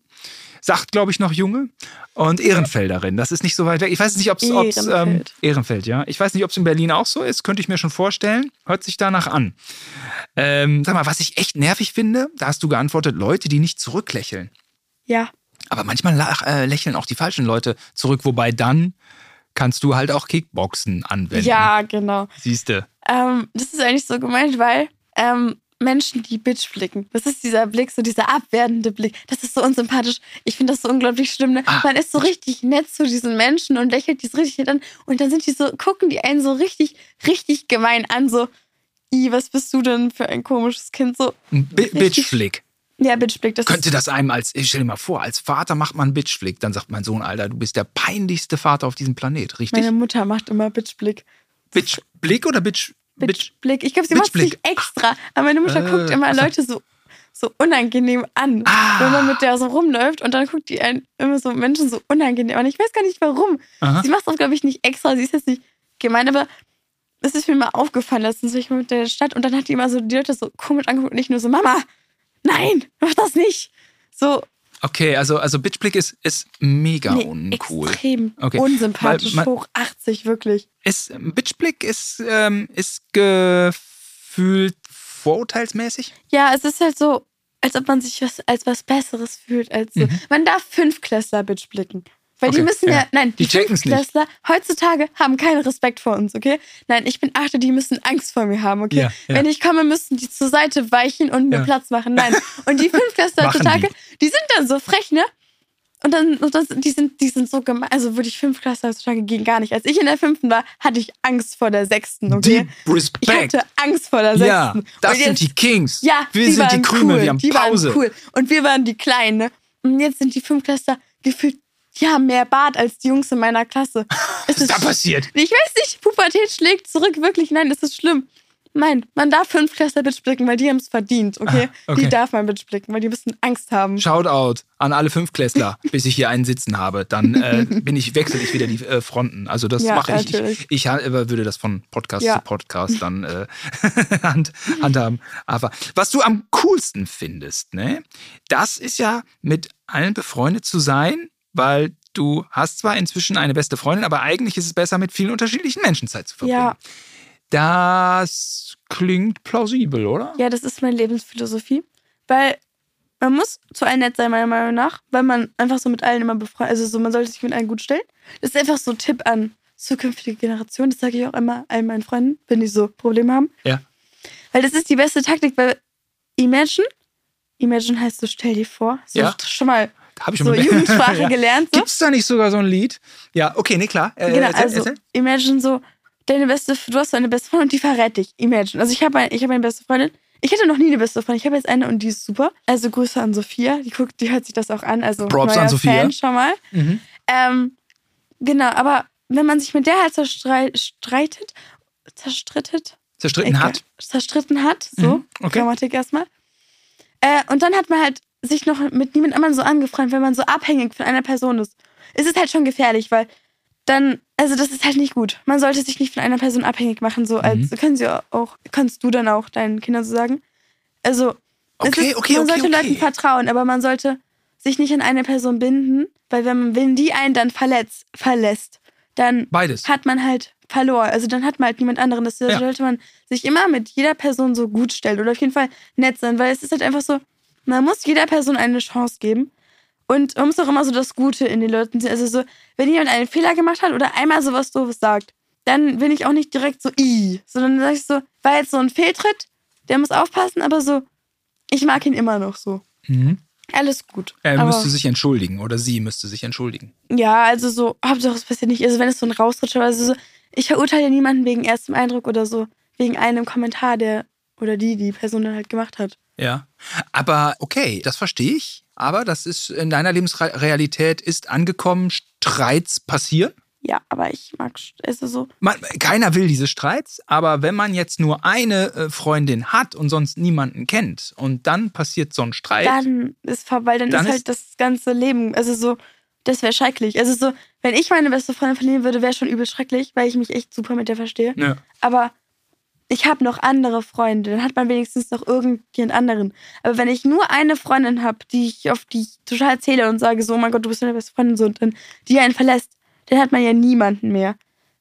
Sagt, glaube ich, noch Junge. Und Ehrenfelderin. Das ist nicht so weit weg. Ich weiß nicht, ob es. Ähm, Ehrenfeld. Ehrenfeld, ja. Ich weiß nicht, ob es in Berlin auch so ist. Könnte ich mir schon vorstellen. Hört sich danach an. Ähm, sag mal, was ich echt nervig finde, da hast du geantwortet, Leute, die nicht zurücklächeln. Ja. Aber manchmal äh, lächeln auch die falschen Leute zurück, wobei dann kannst du halt auch Kickboxen anwenden. Ja, genau. Siehste. Ähm, das ist eigentlich so gemeint, weil ähm, Menschen, die Bitch blicken, das ist dieser Blick, so dieser abwertende Blick, das ist so unsympathisch. Ich finde das so unglaublich schlimm. Ne? Ah. Man ist so richtig nett zu diesen Menschen und lächelt die so richtig an und dann sind die so, gucken die einen so richtig, richtig gemein an, so, i, was bist du denn für ein komisches Kind? So, Bitchflick. ja, Bitchblick, das Könnte das einem als, ich stell dir mal vor, als Vater macht man Bitchflick. Dann sagt mein Sohn, Alter, du bist der peinlichste Vater auf diesem Planet, richtig? Meine Mutter macht immer Bitchblick. Bitchblick oder Bitch? Bitch? Bitchblick. Ich glaube, sie macht es nicht extra. Aber meine Mutter Äh, guckt immer. Leute so, so unangenehm an, Ah. wenn man mit der so rumläuft. Und dann guckt die einen immer so Menschen so unangenehm an. Ich weiß gar nicht warum. Aha. Sie macht es auch, glaube ich, nicht extra. Sie ist jetzt nicht gemein, aber es ist mir mal aufgefallen, letztens ich mit der Stadt und dann hat die immer so die Leute so komisch angeguckt und nicht nur so, Mama, nein, mach das nicht. So, Okay, also, also Bitchblick ist, ist mega nee, uncool. extrem Okay. unsympathisch, Weil man- hoch 80, wirklich. Ist, Bitchblick ist, ähm, ist gefühlt vorurteilsmäßig. Ja, es ist halt so, als ob man sich was, als was Besseres fühlt. Als so. Man darf Fünfklässler Bitch blicken. Weil die. Okay, müssen ja, ja. nein, Die die. Fünfklässler heutzutage haben keinen Respekt vor uns, okay? Nein, ich bin Achte, die müssen Angst vor mir haben, okay? Ja, ja. Wenn ich komme, müssen die zur Seite weichen und mir. Platz machen. Nein. Und die Fünfklässler (laughs) Machen heutzutage, die. sind dann so frech, ne? Und dann, und das, die, sind, die sind so gemein. Also wirklich Fünfklässler heutzutage gehen gar nicht. Als ich in der fünften war, hatte ich Angst vor der sechsten, okay? Deep Ich Respect. hatte Angst vor der sechsten. Ja, das Und sind jetzt- die Kings. ja, wir die sind die waren Krümel, cool. wir haben die Pause. Waren cool. Und wir waren die Kleinen. Ne? Und jetzt sind die Fünftklässler gefühlt, haben mehr Bart als die Jungs in meiner Klasse. (laughs) Es Was ist da passiert? ich weiß nicht, Pubertät schlägt zurück, wirklich. Nein, das ist schlimm. Nein, man darf Fünftklässler Bitch blicken, weil die haben es verdient, okay? Ah, okay. Die darf man Bitch blicken, weil die müssen Angst haben. Shoutout an alle Fünfklässler, (laughs) bis ich hier einen sitzen habe. Dann äh, bin ich, wechsle ich wieder die äh, Fronten. Also das Ja, mache ich. Ich, ich äh, würde das von Podcast Ja. zu Podcast dann äh, (laughs) hand, handhaben. Aber was du am coolsten findest, ne, das ist ja mit allen befreundet zu sein, weil du hast zwar inzwischen eine beste Freundin, aber eigentlich ist es besser, mit vielen unterschiedlichen Menschen Zeit zu verbringen. Ja, Das klingt plausibel, oder? ja, das ist meine Lebensphilosophie. Weil man muss zu allen nett sein, meiner Meinung nach, weil man einfach so mit allen immer befreundet, also so, man sollte sich mit allen gut stellen. Das ist einfach so ein Tipp an zukünftige Generationen. Das sage ich auch immer allen meinen Freunden, wenn die so Probleme haben. Ja. Weil das ist die beste Taktik, weil Imagine, Imagine heißt so, stell dir vor, so Ja. schon mal Habe ich schon so Jugendsprache (laughs) Ja. gelernt. So. Gibt's da nicht sogar so ein Lied? Ja, okay, nee, klar. Äh, Genau, erzähl, also erzähl. Imagine so, deine beste, du hast so eine beste Freundin und die verrät dich. Imagine. Also ich habe ein, ich hab eine beste Freundin. Ich hatte noch nie eine beste Freundin. Ich habe jetzt eine und die ist super. Also Grüße an Sophia. Die guckt, die hört sich das auch an. Also Props an Sophia. Fan schon mal. Mhm. Ähm, genau, aber wenn man sich mit der halt so strei- streitet zerstrittet. Zerstritten hat. Zerstritten hat, so. Mhm, okay. Grammatik erstmal. Äh, und dann hat man halt sich noch mit niemand anderem so angefreundet, wenn man so abhängig von einer Person ist. Es ist halt schon gefährlich, weil dann, also das ist halt nicht gut. Man sollte sich nicht von einer Person abhängig machen, so als, Mhm. können sie auch, kannst du dann auch deinen Kindern so sagen. Also, Okay, ist, okay, man okay, sollte okay. Leuten vertrauen, aber man sollte sich nicht an eine Person binden, weil wenn, man, wenn die einen dann verletzt, verlässt, dann Beides. hat man halt verloren. Also dann hat man halt niemand anderen. Das Ja. sollte man sich immer mit jeder Person so gut stellen oder auf jeden Fall nett sein, weil es ist halt einfach so, man muss jeder Person eine Chance geben. Und man muss auch immer so das Gute in den Leuten sehen. Also so, wenn jemand einen Fehler gemacht hat oder einmal sowas doofes sagt, dann bin ich auch nicht direkt so, i, sondern dann sage ich so, war jetzt so ein Fehltritt, der muss aufpassen, aber so, ich mag ihn immer noch so. Mhm. Alles gut. Er müsste sich entschuldigen oder sie müsste sich entschuldigen. ja, also so, Hauptsache es passiert nicht. Also wenn es so ein Rausrutscher war, also so, ich verurteile ja niemanden wegen erstem Eindruck oder so, wegen einem Kommentar, der oder die die Person dann halt gemacht hat. Ja. Aber okay, das verstehe ich. Aber das ist in deiner Lebensrealität ist angekommen, Streits passieren. Ja, aber ich mag, also so, Man, keiner will diese Streits, aber wenn man jetzt nur eine äh, Freundin hat und sonst niemanden kennt und dann passiert so ein Streit, dann ist vorbei, dann, Dann ist halt das ganze Leben, also so, das wäre schrecklich. Also so, wenn ich meine beste Freundin verlieren würde, wäre schon übel schrecklich, weil ich mich echt super mit der verstehe. ne, Aber ich habe noch andere Freunde, dann hat man wenigstens noch irgendjemand anderen. Aber wenn ich nur eine Freundin habe, die ich auf die ich total zähle und sage so, oh mein Gott, du bist meine beste Freundin so und dann die einen verlässt, dann hat man ja niemanden mehr.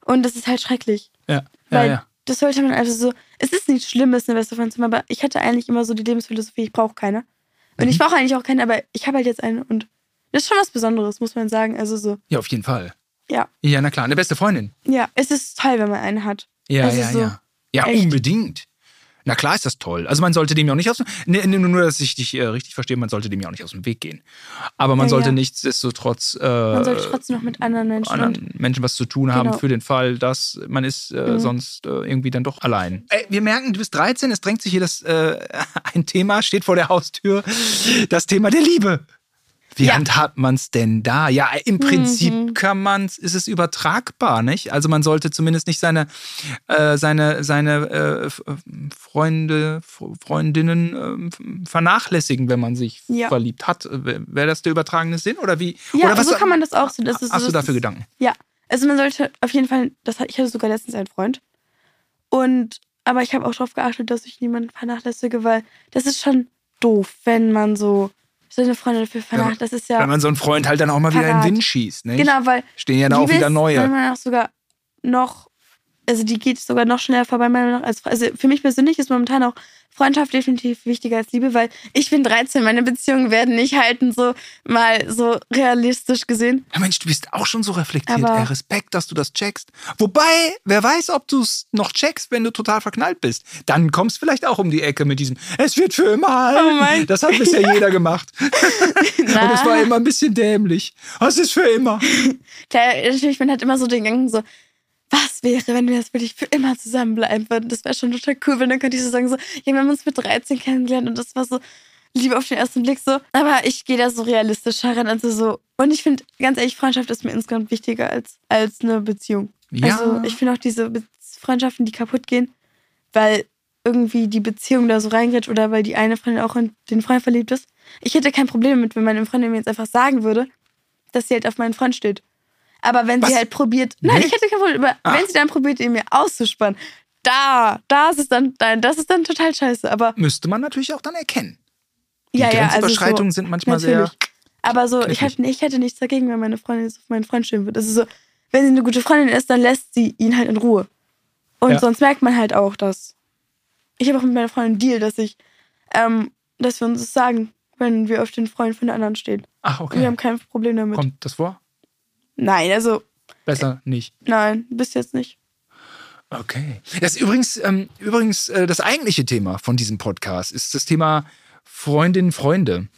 Und das ist halt schrecklich. ja, ja, Weil ja. das sollte man also so. Es ist nichts Schlimmes, eine beste Freundin zu haben, aber ich hatte eigentlich immer so die Lebensphilosophie, ich brauche keine. Und Mhm. ich brauche eigentlich auch keine, aber ich habe halt jetzt eine und das ist schon was Besonderes, muss man sagen. Also so, Ja, auf jeden Fall. ja. Ja, na klar, eine beste Freundin. Ja, es ist toll, wenn man eine hat. Ja, Also ja, so, ja. Ja, echt. unbedingt. Na klar ist das toll. Also man sollte dem ja auch nicht aus ne, ne, nur, dass ich dich äh, richtig verstehe, man sollte dem ja auch nicht aus dem Weg gehen. Aber man Ja, sollte ja. nichtsdestotrotz äh, Man sollte trotzdem noch mit anderen Menschen und anderen Menschen was zu tun haben Genau. für den Fall, dass man ist äh, Mhm. sonst äh, irgendwie dann doch allein. Ey, wir merken, du bist 13, es drängt sich hier das äh, (laughs) ein Thema, steht vor der Haustür, das Thema der Liebe. Wie Ja. handhabt man es denn da? Ja, im Prinzip Mhm. kann man ist es übertragbar, nicht? Also man sollte zumindest nicht seine, äh, seine, seine äh, F- Freunde, Freundinnen äh, vernachlässigen, wenn man sich Ja. verliebt hat. Wäre das der übertragene Sinn? Oder wie? Ja, oder so kann man das auch sehen. Das ist so, hast du das dafür Gedanken? Ja, also man sollte auf jeden Fall, das, ich hatte sogar letztens einen Freund. Und, aber ich habe auch darauf geachtet, dass ich niemanden vernachlässige, weil das ist schon doof, wenn man so seine Freunde dafür vernachlässigt. Das ist ja, Wenn man so einen Freund halt dann auch mal wieder in den Verrat. Wind schießt. Nicht? genau, weil Stehen ja da auch wieder neue. meiner Meinung nach sogar noch, also die geht sogar noch schneller vorbei, meiner Meinung nach, als, also für mich persönlich ist momentan auch Freundschaft definitiv wichtiger als Liebe, weil ich bin 13, meine Beziehungen werden nicht halten, so mal so realistisch gesehen. Ja, Mensch, du bist auch schon so reflektiert. Aber- Ey, Respekt, dass du das checkst. Wobei, wer weiß, ob du es noch checkst, wenn du total verknallt bist. Dann kommst vielleicht auch um die Ecke mit diesem, es wird für immer halten. Oh mein- das hat bisher jeder gemacht. (laughs) Und es war immer ein bisschen dämlich. Es ist für immer. (laughs) Klar, natürlich, man hat immer so den Gedanken so, was wäre, wenn wir jetzt wirklich für immer zusammenbleiben würden? Das wäre schon total cool, wenn dann könnte ich so sagen, so, ja, wir haben uns mit 13 kennengelernt und das war so Liebe auf den ersten Blick so. Aber ich gehe da so realistisch heran, also so. Und ich finde, ganz ehrlich, Freundschaft ist mir insgesamt wichtiger als, als eine Beziehung. Ja. Also ich finde auch diese Be Freundschaften, die kaputt gehen, weil irgendwie die Beziehung da so reingeht oder weil die eine Freundin auch in den Freund verliebt ist. Ich hätte kein Problem mit, wenn meine Freundin mir jetzt einfach sagen würde, dass sie halt auf meinen Freund steht. Aber wenn Was? sie halt probiert, nein, Nee? ich hätte kein Problem, aber Ach. wenn sie dann probiert, ihn mir auszuspannen, da, da ist es dann, nein, das ist dann total scheiße. Aber Müsste man natürlich auch dann erkennen. Die ja, ja, also Grenzüberschreitungen so, sind manchmal natürlich. sehr. Aber so, ich, hätte, ich hätte nichts dagegen, wenn meine Freundin jetzt auf meinen Freund stehen würde. Also so, wenn sie eine gute Freundin ist, dann lässt sie ihn halt in Ruhe. Und Ja. sonst merkt man halt auch, dass. Ich habe auch mit meiner Freundin einen Deal, dass ich, ähm, dass wir uns das sagen, wenn wir auf den Freund von der anderen stehen. Ach, Und wir okay. haben kein Problem damit. Kommt das vor? Nein, also, Besser nicht. nein, bis jetzt nicht. Okay. Das ist übrigens, ähm, übrigens äh, das eigentliche Thema von diesem Podcast ist das Thema Freundinnen, Freunde.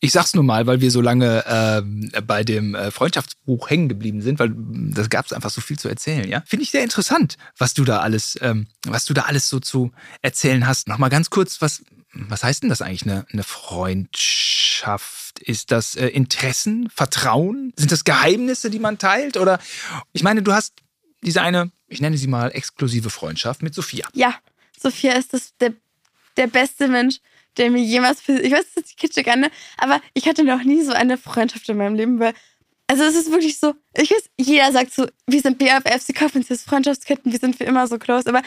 Ich sag's nur mal, weil wir so lange ähm, bei dem äh, Freundschaftsbuch hängen geblieben sind, weil mm, das gab's einfach so viel zu erzählen, ja. Finde ich sehr interessant, was du da alles, ähm, was du da alles so zu erzählen hast. Nochmal ganz kurz, was, was heißt denn das eigentlich, eine, eine Freundschaft? Ist das äh, Interessen, Vertrauen? Sind das Geheimnisse, die man teilt? Oder ich meine, du hast diese eine ich nenne sie mal exklusive Freundschaft mit Sophia. Ja, Sophia ist das der, der beste Mensch, der mir jemals. Ich weiß, das ist kitschig an, ne? aber ich hatte noch nie so eine Freundschaft in meinem Leben, weil. Also es ist wirklich so, ich weiß, jeder sagt so, wir sind BFFs, sie kaufen uns jetzt Freundschaftsketten, wir sind für immer so close, aber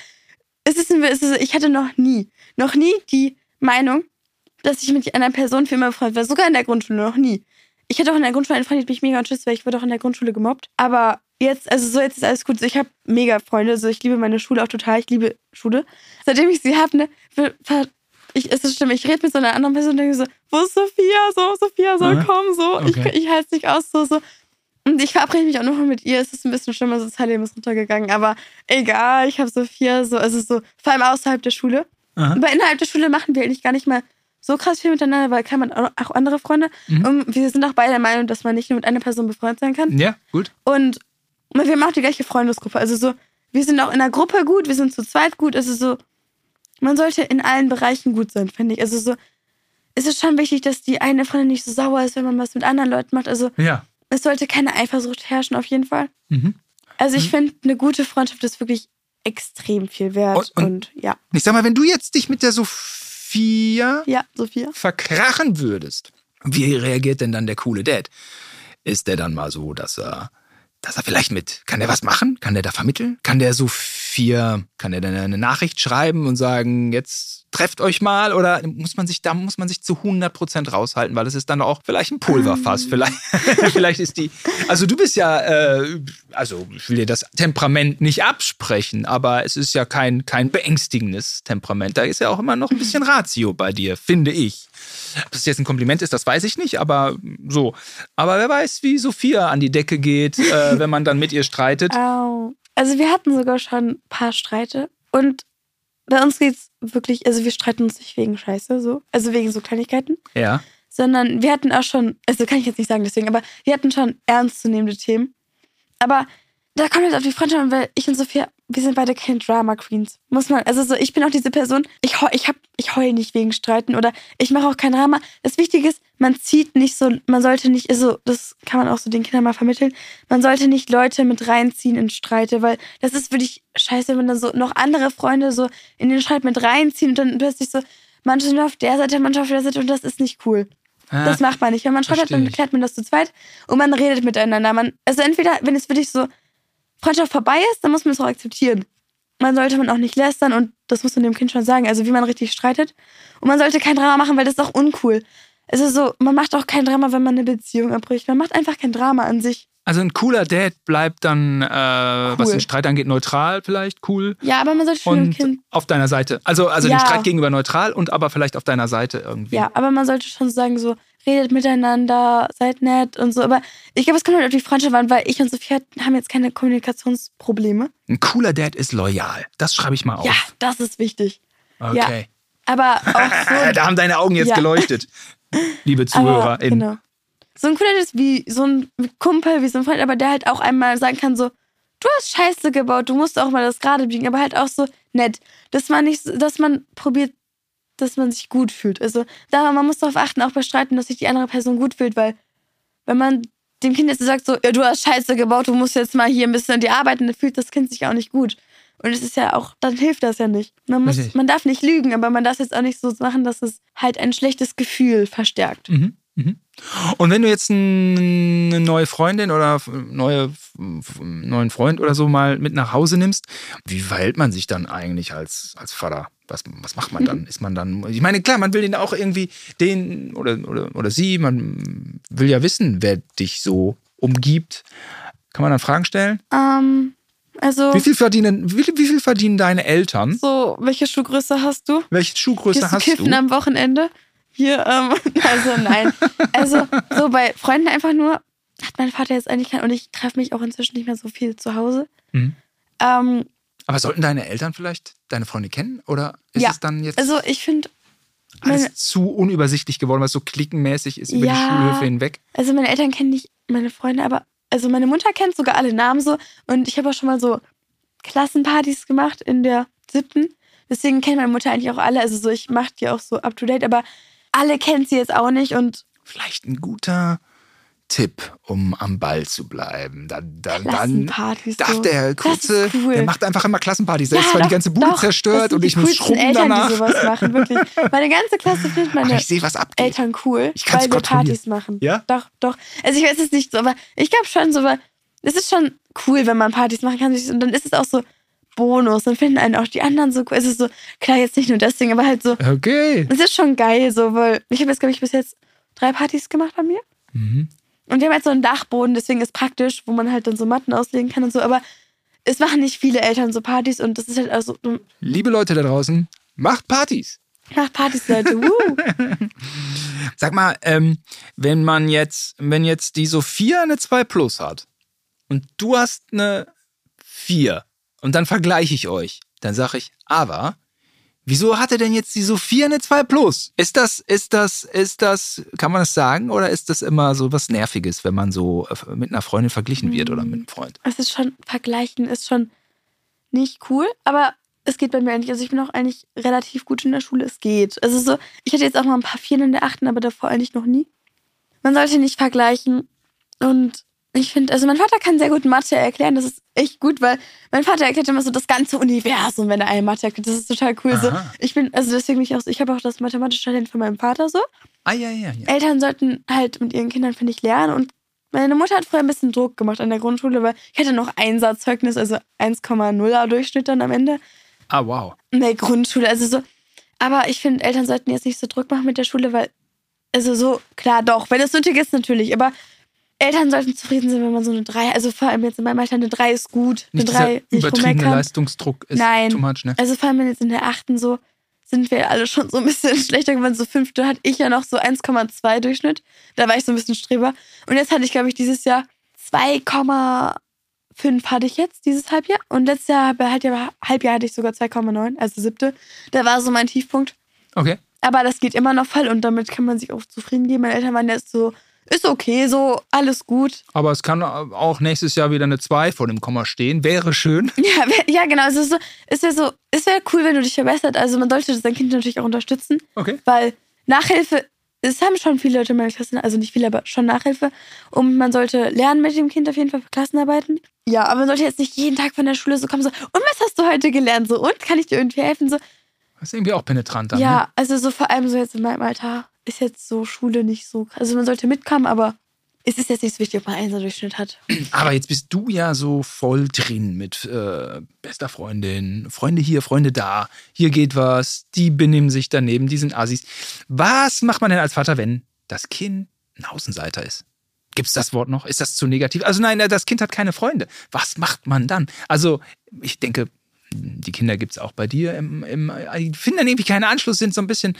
es ist, es ist, ich hatte noch nie, noch nie die Meinung, dass ich mit einer Person für immer befreundet war. Sogar in der Grundschule noch nie. Ich hatte auch in der Grundschule einen Freund, den mich mega unterstützt, weil ich wurde auch in der Grundschule gemobbt. Aber jetzt, also so jetzt ist alles gut. Ich habe mega Freunde. So, ich liebe meine Schule auch total. Ich liebe Schule. Seitdem ich sie habe, ne, ich, es ist schlimm, ich rede mit so einer anderen Person und denke so, wo ist Sophia? So, Sophia soll Aha. kommen, so. Okay. Ich, ich halte es nicht aus, so, so. Und ich verabrede mich auch nochmal mit ihr. Es ist ein bisschen schlimmer, das Sozialleben ist runtergegangen. Aber egal, ich habe Sophia so, also so, vor allem außerhalb der Schule. Aha. Aber innerhalb der Schule machen wir eigentlich gar nicht mal so krass viel miteinander, weil kann man auch andere Freunde. Mhm. Und wir sind auch beide der Meinung, dass man nicht nur mit einer Person befreundet sein kann. Ja, gut. Und wir haben auch die gleiche Freundesgruppe. Also so, wir sind auch in der Gruppe gut, wir sind zu zweit gut. Also so, man sollte in allen Bereichen gut sein, finde ich. Also so, es ist schon wichtig, dass die eine Freundin nicht so sauer ist, wenn man was mit anderen Leuten macht. Also ja. es sollte keine Eifersucht herrschen, auf jeden Fall. Mhm. Also ich mhm. finde, eine gute Freundschaft ist wirklich extrem viel wert. Und, und, und, ja. Ich sag mal, wenn du jetzt dich mit der Sophia, ja, Sophia verkrachen würdest, wie reagiert denn dann der coole Dad? Ist der dann mal so, dass er dass er vielleicht mit, kann der was machen? Kann der da vermitteln? Kann der so vier, kann der dann eine Nachricht schreiben und sagen, jetzt trefft euch mal? Oder muss man sich, da muss man sich zu 100 Prozent raushalten, weil es ist dann auch vielleicht ein Pulverfass. Vielleicht, (laughs) vielleicht ist die, also du bist ja, äh, also ich will dir das Temperament nicht absprechen, aber es ist ja kein, kein beängstigendes Temperament. Da ist ja auch immer noch ein bisschen Ratio bei dir, finde ich. Ob das jetzt ein Kompliment ist, das weiß ich nicht, aber so. Aber wer weiß, wie Sophia an die Decke geht, äh, wenn man dann mit ihr streitet. (laughs) Au. Also wir hatten sogar schon ein paar Streite und bei uns geht es wirklich, also wir streiten uns nicht wegen Scheiße, so, also wegen so Kleinigkeiten. Ja. Sondern wir hatten auch schon, also kann ich jetzt nicht sagen deswegen, aber wir hatten schon ernstzunehmende Themen. Aber da kommt jetzt auf die Freundschaft an, weil ich und Sophia, wir sind beide kein Drama Queens. Muss man, also so, ich bin auch diese Person, ich, ich, hab, ich heul nicht wegen Streiten oder ich mache auch kein Drama. Das Wichtige ist, man zieht nicht so, man sollte nicht, also das kann man auch so den Kindern mal vermitteln, man sollte nicht Leute mit reinziehen in Streite, weil das ist wirklich scheiße, wenn dann so noch andere Freunde so in den Streit mit reinziehen und dann plötzlich so, manche sind auf der Seite, manche auf der Seite und das ist nicht cool. Ah, das macht man nicht. Wenn man Streit hat, dann klärt man das zu zweit und man redet miteinander. Man, also entweder, wenn es wirklich so Freundschaft vorbei ist, dann muss man es auch akzeptieren. Man sollte man auch nicht lästern und das muss man dem Kind schon sagen, also wie man richtig streitet. Und man sollte kein Drama machen, weil das ist auch uncool. Es ist so, man macht auch kein Drama, wenn man eine Beziehung abbricht. Man macht einfach kein Drama an sich. Also ein cooler Dad bleibt dann, äh, cool. was den Streit angeht, neutral vielleicht, cool. Ja, aber man sollte schon und Kind auf deiner Seite. Also, also ja. dem Streit gegenüber neutral und aber vielleicht auf deiner Seite irgendwie. Ja, aber man sollte schon sagen so, redet miteinander, seid nett und so. Aber ich glaube, es kommt halt auf die Freundschaft an, weil ich und Sophia haben jetzt keine Kommunikationsprobleme. Ein cooler Dad ist loyal. Das schreibe ich mal auf. Ja, das ist wichtig. Okay. Ja, aber auch (laughs) so. da haben deine Augen jetzt ja. geleuchtet, liebe ZuhörerInnen. Genau. So ein cooler Dad ist wie so ein Kumpel, wie so ein Freund, aber der halt auch einmal sagen kann so, du hast Scheiße gebaut, du musst auch mal das gerade biegen, aber halt auch so nett, dass man nicht, dass man probiert dass man sich gut fühlt. Also da, man muss darauf achten, auch bei Streiten, dass sich die andere Person gut fühlt, weil wenn man dem Kind jetzt sagt so, ja, du hast Scheiße gebaut, du musst jetzt mal hier ein bisschen an dir arbeiten, dann fühlt das Kind sich auch nicht gut. Und es ist ja auch, dann hilft das ja nicht. Man, muss, man darf nicht lügen, aber man darf jetzt auch nicht so machen, dass es halt ein schlechtes Gefühl verstärkt. Mhm. Mhm. Und wenn du jetzt eine neue Freundin oder neue, neuen Freund oder so mal mit nach Hause nimmst, wie verhält man sich dann eigentlich als, als Vater? Was, was macht man dann? (laughs) Ist man dann. Ich meine, klar, man will den auch irgendwie, den oder, oder, oder sie, man will ja wissen, wer dich so umgibt. Kann man dann Fragen stellen? Ähm, also. Wie viel verdienen, wie, wie viel verdienen deine Eltern? So, welche Schuhgröße hast du? Welche Schuhgröße Gehst hast du? Kiffen am Wochenende? Hier, ähm, (laughs) also nein. Also so bei Freunden einfach nur, hat mein Vater jetzt eigentlich keinen, und ich treffe mich auch inzwischen nicht mehr so viel zu Hause. Mhm. Ähm, Aber sollten deine Eltern vielleicht deine Freunde kennen? Oder ist ja, es dann jetzt. Also ich finde. Alles zu unübersichtlich geworden, weil es so klickenmäßig ist über ja, die Schulhöfe hinweg. Also meine Eltern kennen nicht meine Freunde, aber also meine Mutter kennt sogar alle Namen so und ich habe auch schon mal so Klassenpartys gemacht in der siebten. Deswegen kennt meine Mutter eigentlich auch alle. Also so, ich mache die auch so up to date, aber alle kennen sie jetzt auch nicht und. Vielleicht ein guter Tipp, um am Ball zu bleiben. Dann, dann, dann darf so. der Kurze, cool. der macht einfach immer Klassenpartys. Ja, ist zwar die ganze Bude doch, zerstört und ich muss schrubben Eltern, danach. die sowas machen, wirklich. Meine ganze Klasse findet meine ich sehe, was abgeht. Eltern cool, Ich weil wir. Partys machen. Ja? Doch, doch. Also ich weiß es nicht so, aber ich glaube schon so, aber es ist schon cool, wenn man Partys machen kann. Und dann ist es auch so Bonus. Dann finden einen auch die anderen so cool. Es ist so, klar, jetzt nicht nur deswegen, aber halt so, Okay. es ist schon geil so, weil ich habe jetzt, glaube ich, bis jetzt drei Partys gemacht bei mir. Mhm. Und wir haben halt so einen Dachboden, deswegen ist praktisch, wo man halt dann so Matten auslegen kann und so. Aber es machen nicht viele Eltern so Partys und das ist halt also, Liebe Leute da draußen, macht Partys. macht Partys, Leute. Woo. (laughs) Sag mal, ähm, wenn man jetzt, wenn jetzt die Sophia eine 2 Plus hat und du hast eine 4 und dann vergleiche ich euch, dann sage ich, aber wieso hatte denn jetzt die Sophia eine 2 Plus? Ist das, ist das, ist das, kann man das sagen oder ist das immer so was Nerviges, wenn man so äh, mit einer Freundin verglichen wird oder mit einem Freund? Es ist schon, vergleichen ist schon nicht cool, aber es geht bei mir eigentlich. Also ich bin auch eigentlich relativ gut in der Schule. Es geht. Also so, ich hatte jetzt auch mal ein paar Vieren in der achten, aber davor eigentlich noch nie. Man sollte nicht vergleichen. Und ich finde, also mein Vater kann sehr gut Mathe erklären. Das ist echt gut, weil mein Vater erklärt immer so das ganze Universum, wenn er eine Mathe erklärt. Das ist total cool. So, ich bin, also deswegen bin ich auch so, ich habe auch das mathematische Talent von meinem Vater so. Ah, ja, ja, ja. Eltern sollten halt mit ihren Kindern, finde ich, lernen. Und meine Mutter hat früher ein bisschen Druck gemacht an der Grundschule, weil ich hatte noch Einsatzzeugnis, also 1,0er Durchschnitt dann am Ende Ah, wow. in der Grundschule. Also so. Aber ich finde, Eltern sollten jetzt nicht so Druck machen mit der Schule, weil, also so, klar doch, wenn es nötig ist, natürlich. Aber Eltern sollten zufrieden sein, wenn man so eine 3, also vor allem jetzt in meinem Alter, eine 3 ist gut. Eine Nicht 3 dieser übertriebene. Leistungsdruck ist Nein. too much, ne? Also vor allem jetzt in der achten so sind wir alle schon so ein bisschen (laughs) schlechter geworden. So fünfte hatte ich ja noch so 1,2 Durchschnitt. Da war ich so ein bisschen Streber. Und jetzt hatte ich, glaube ich, dieses Jahr 2,5 hatte ich jetzt, dieses Halbjahr. Und letztes Jahr, bei Halbjahr, Halbjahr hatte ich sogar 2,9, also siebte. Da war so mein Tiefpunkt. Okay. Aber das geht immer noch voll und damit kann man sich auch zufrieden geben. Meine Eltern waren jetzt so, ist okay, so, alles gut. Aber es kann auch nächstes Jahr wieder eine 2 vor dem Komma stehen. Wäre schön. (laughs) Ja, ja genau. Also so, es wäre so, es wäre cool, wenn du dich verbessert. Also man sollte sein Kind natürlich auch unterstützen. Okay. Weil Nachhilfe, es haben schon viele Leute in meiner Klasse, also nicht viele, aber schon Nachhilfe. Und man sollte lernen mit dem Kind auf jeden Fall für Klassenarbeiten. Ja, aber man sollte jetzt nicht jeden Tag von der Schule so kommen, so, und was hast du heute gelernt? So, und kann ich dir irgendwie helfen? So, Das ist irgendwie auch penetrant dann. Ne? ja, also so vor allem so jetzt in meinem Alter ist jetzt so Schule nicht so. Also man sollte mitkommen, aber es ist jetzt nicht so wichtig, ob man einen Durchschnitt hat. (clears throat) Aber jetzt bist du ja so voll drin mit äh, bester Freundin, Freunde hier, Freunde da, hier geht was, die benehmen sich daneben, die sind Assis. Was macht man denn als Vater, wenn das Kind ein Außenseiter ist? Gibt es das Wort noch? Ist das zu negativ? Also nein, das Kind hat keine Freunde. Was macht man dann? Also ich denke, die Kinder gibt es auch bei dir. Im, im, die finden dann irgendwie keinen Anschluss, sind so ein bisschen.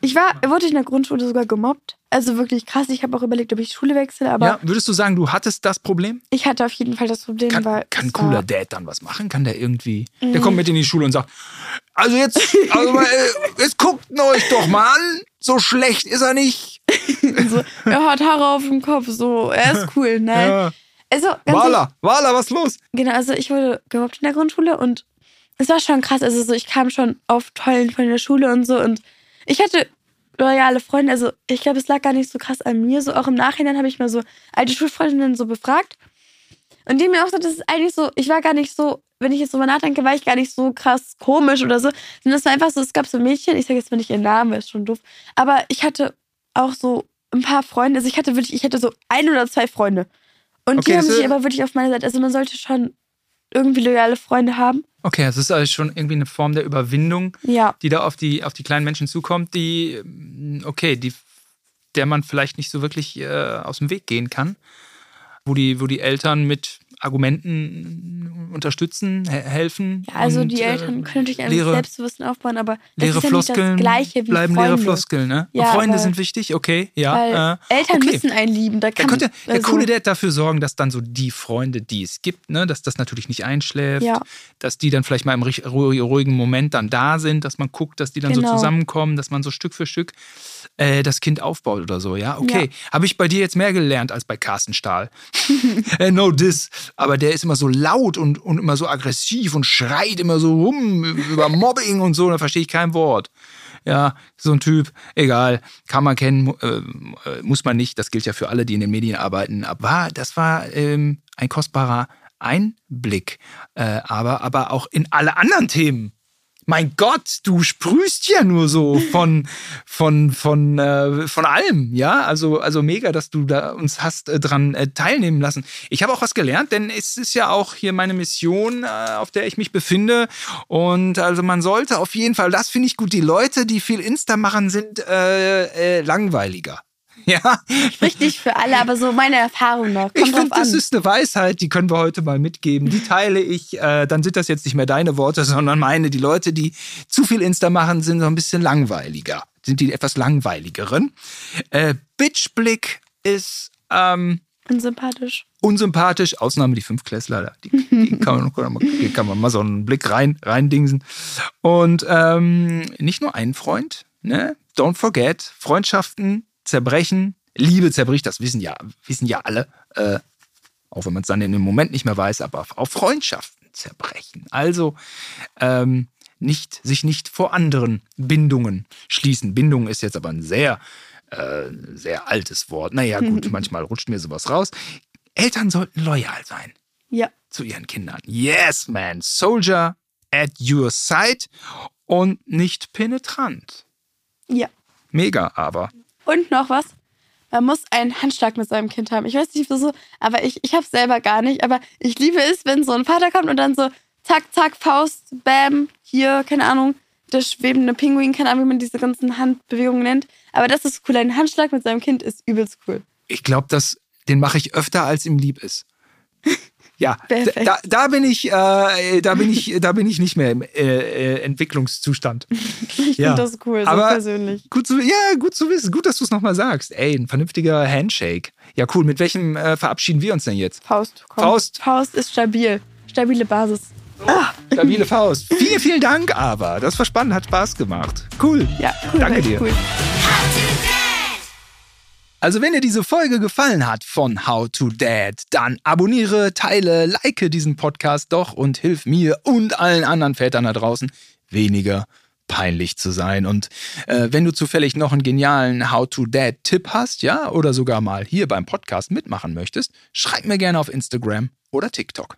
Ich war, wurde in der Grundschule sogar gemobbt. Also wirklich krass. Ich habe auch überlegt, ob ich Schule wechsle, aber ja, würdest du sagen, du hattest das Problem? ich hatte auf jeden Fall das Problem, Kann, weil. kann cooler Dad dann was machen? Kann der irgendwie. Der kommt mit in die Schule und sagt: Also jetzt, also mal, (laughs) äh, jetzt guckt ihn euch doch mal an. So schlecht ist er nicht. (laughs) so, er hat Haare auf dem Kopf, so, er ist cool. Nein. Ja. Also, Wala, Wala, was ist los? Genau, also ich wurde gemobbt in der Grundschule und es war schon krass. Also so, ich kam schon auf Tollen von der Schule und so und ich hatte loyale Freunde. Also ich glaube, es lag gar nicht so krass an mir. So auch im Nachhinein habe ich mal so alte Schulfreundinnen so befragt und die mir auch gesagt, das ist eigentlich so, ich war gar nicht so, wenn ich jetzt drüber nachdenke, war ich gar nicht so krass komisch oder so. Sondern es war einfach so, es gab so Mädchen, ich sage jetzt mal nicht ihren Namen, weil ist schon doof, aber ich hatte auch so ein paar Freunde. Also ich hatte wirklich, ich hatte so ein oder zwei Freunde. Und Okay, die haben sich aber wirklich auf meine Seite. Also man sollte schon irgendwie loyale Freunde haben. Okay, das ist also schon irgendwie eine Form der Überwindung, Ja. die da auf die, auf die kleinen Menschen zukommt, die, mm, okay, die, der man vielleicht nicht so wirklich äh, aus dem Weg gehen kann. Wo die, wo die Eltern mit Argumenten unterstützen, he helfen. Ja, also und, die äh, Eltern können natürlich ein Selbstbewusstsein aufbauen, aber es Leere ist ja Floskeln nicht das Gleiche wie bleiben Freunde. leere Floskeln, ne? Ja, Freunde sind wichtig, okay, ja. Äh, Eltern okay. müssen einen lieben. Da Da kann, könnte der also, coole Dad dafür sorgen, dass dann so die Freunde, die es gibt, ne, dass das natürlich nicht einschläft, Ja. dass die dann vielleicht mal im ruhigen Moment dann da sind, dass man guckt, dass die dann so Genau. zusammenkommen, dass man so Stück für Stück äh, das Kind aufbaut oder so, ja. Okay. Habe ich bei dir jetzt mehr gelernt als bei Carsten Stahl. (laughs) äh, no this. Aber der ist immer so laut und, und immer so aggressiv und schreit immer so rum über (laughs) Mobbing und so, da verstehe ich kein Wort. ja, so ein Typ, egal, kann man kennen, äh, muss man nicht, das gilt ja für alle, die in den Medien arbeiten, aber das war ähm, ein kostbarer Einblick, äh, aber, aber auch in alle anderen Themen mein Gott, du sprühst ja nur so von, von, von, äh, von allem, ja. Also, also mega, dass du da uns hast äh, dran äh, teilnehmen lassen. Ich habe auch was gelernt, denn es ist ja auch hier meine Mission, äh, auf der ich mich befinde. Und also man sollte auf jeden Fall, das finde ich gut, die Leute, die viel Insta machen, sind äh, äh, langweiliger. (laughs) Ja. Spricht nicht für alle, aber so meine Erfahrung noch. Kommt ich finde, das ist eine Weisheit, die können wir heute mal mitgeben. Die teile ich. Äh, dann sind das jetzt nicht mehr deine Worte, (laughs) sondern meine. Die Leute, die zu viel Insta machen, sind so ein bisschen langweiliger. Sind die etwas langweiligeren. Äh, Bitchblick ist ähm, unsympathisch. Unsympathisch, Ausnahme die Fünfklässler, die, die kann, man, die kann man mal so einen Blick rein, reindingsen. Und ähm, nicht nur einen Freund, ne? Don't forget, Freundschaften zerbrechen. Liebe zerbricht, das wissen ja, wissen ja alle. Äh, auch wenn man es dann in dem Moment nicht mehr weiß, aber auch Freundschaften zerbrechen. Also ähm, nicht, sich nicht vor anderen Bindungen schließen. Bindung ist jetzt aber ein sehr, äh, sehr altes Wort. Naja, (laughs) gut, manchmal rutscht mir sowas raus. Eltern sollten loyal sein. Ja. Zu ihren Kindern. Yes, man. Soldier at your side und nicht penetrant. Ja. Mega, aber. Und noch was. Man muss einen Handschlag mit seinem Kind haben. Ich weiß nicht wieso, aber ich, ich habe es selber gar nicht. Aber ich liebe es, wenn so ein Vater kommt und dann so zack, zack, Faust, Bam, hier, keine Ahnung, der schwebende Pinguin, keine Ahnung, wie man diese ganzen Handbewegungen nennt. Aber das ist cool. Ein Handschlag mit seinem Kind ist übelst cool. Ich glaube, den mache ich öfter, als ihm lieb ist. (laughs) Ja, da, da, bin ich, äh, da bin ich, (laughs) da bin ich nicht mehr im äh, äh Entwicklungszustand. (laughs) Ich ja. finde das cool, so Aber persönlich. Gut zu, ja, gut zu wissen. Gut, dass du es nochmal sagst. Ey, ein vernünftiger Handshake. Ja, cool. Mit welchem äh, verabschieden wir uns denn jetzt? Faust. Komm. Faust. Faust ist stabil. Stabile Basis. Oh, stabile Faust. vielen, vielen Dank, aber. Das war spannend, hat Spaß gemacht. Cool. Ja, cool. Danke dir. Cool. Also wenn dir diese Folge gefallen hat von How to Dad, dann abonniere, teile, like diesen Podcast doch und hilf mir und allen anderen Vätern da draußen weniger peinlich zu sein. Und äh, wenn du zufällig noch einen genialen How to Dad Tipp hast, ja, oder sogar mal hier beim Podcast mitmachen möchtest, schreib mir gerne auf Instagram oder TikTok.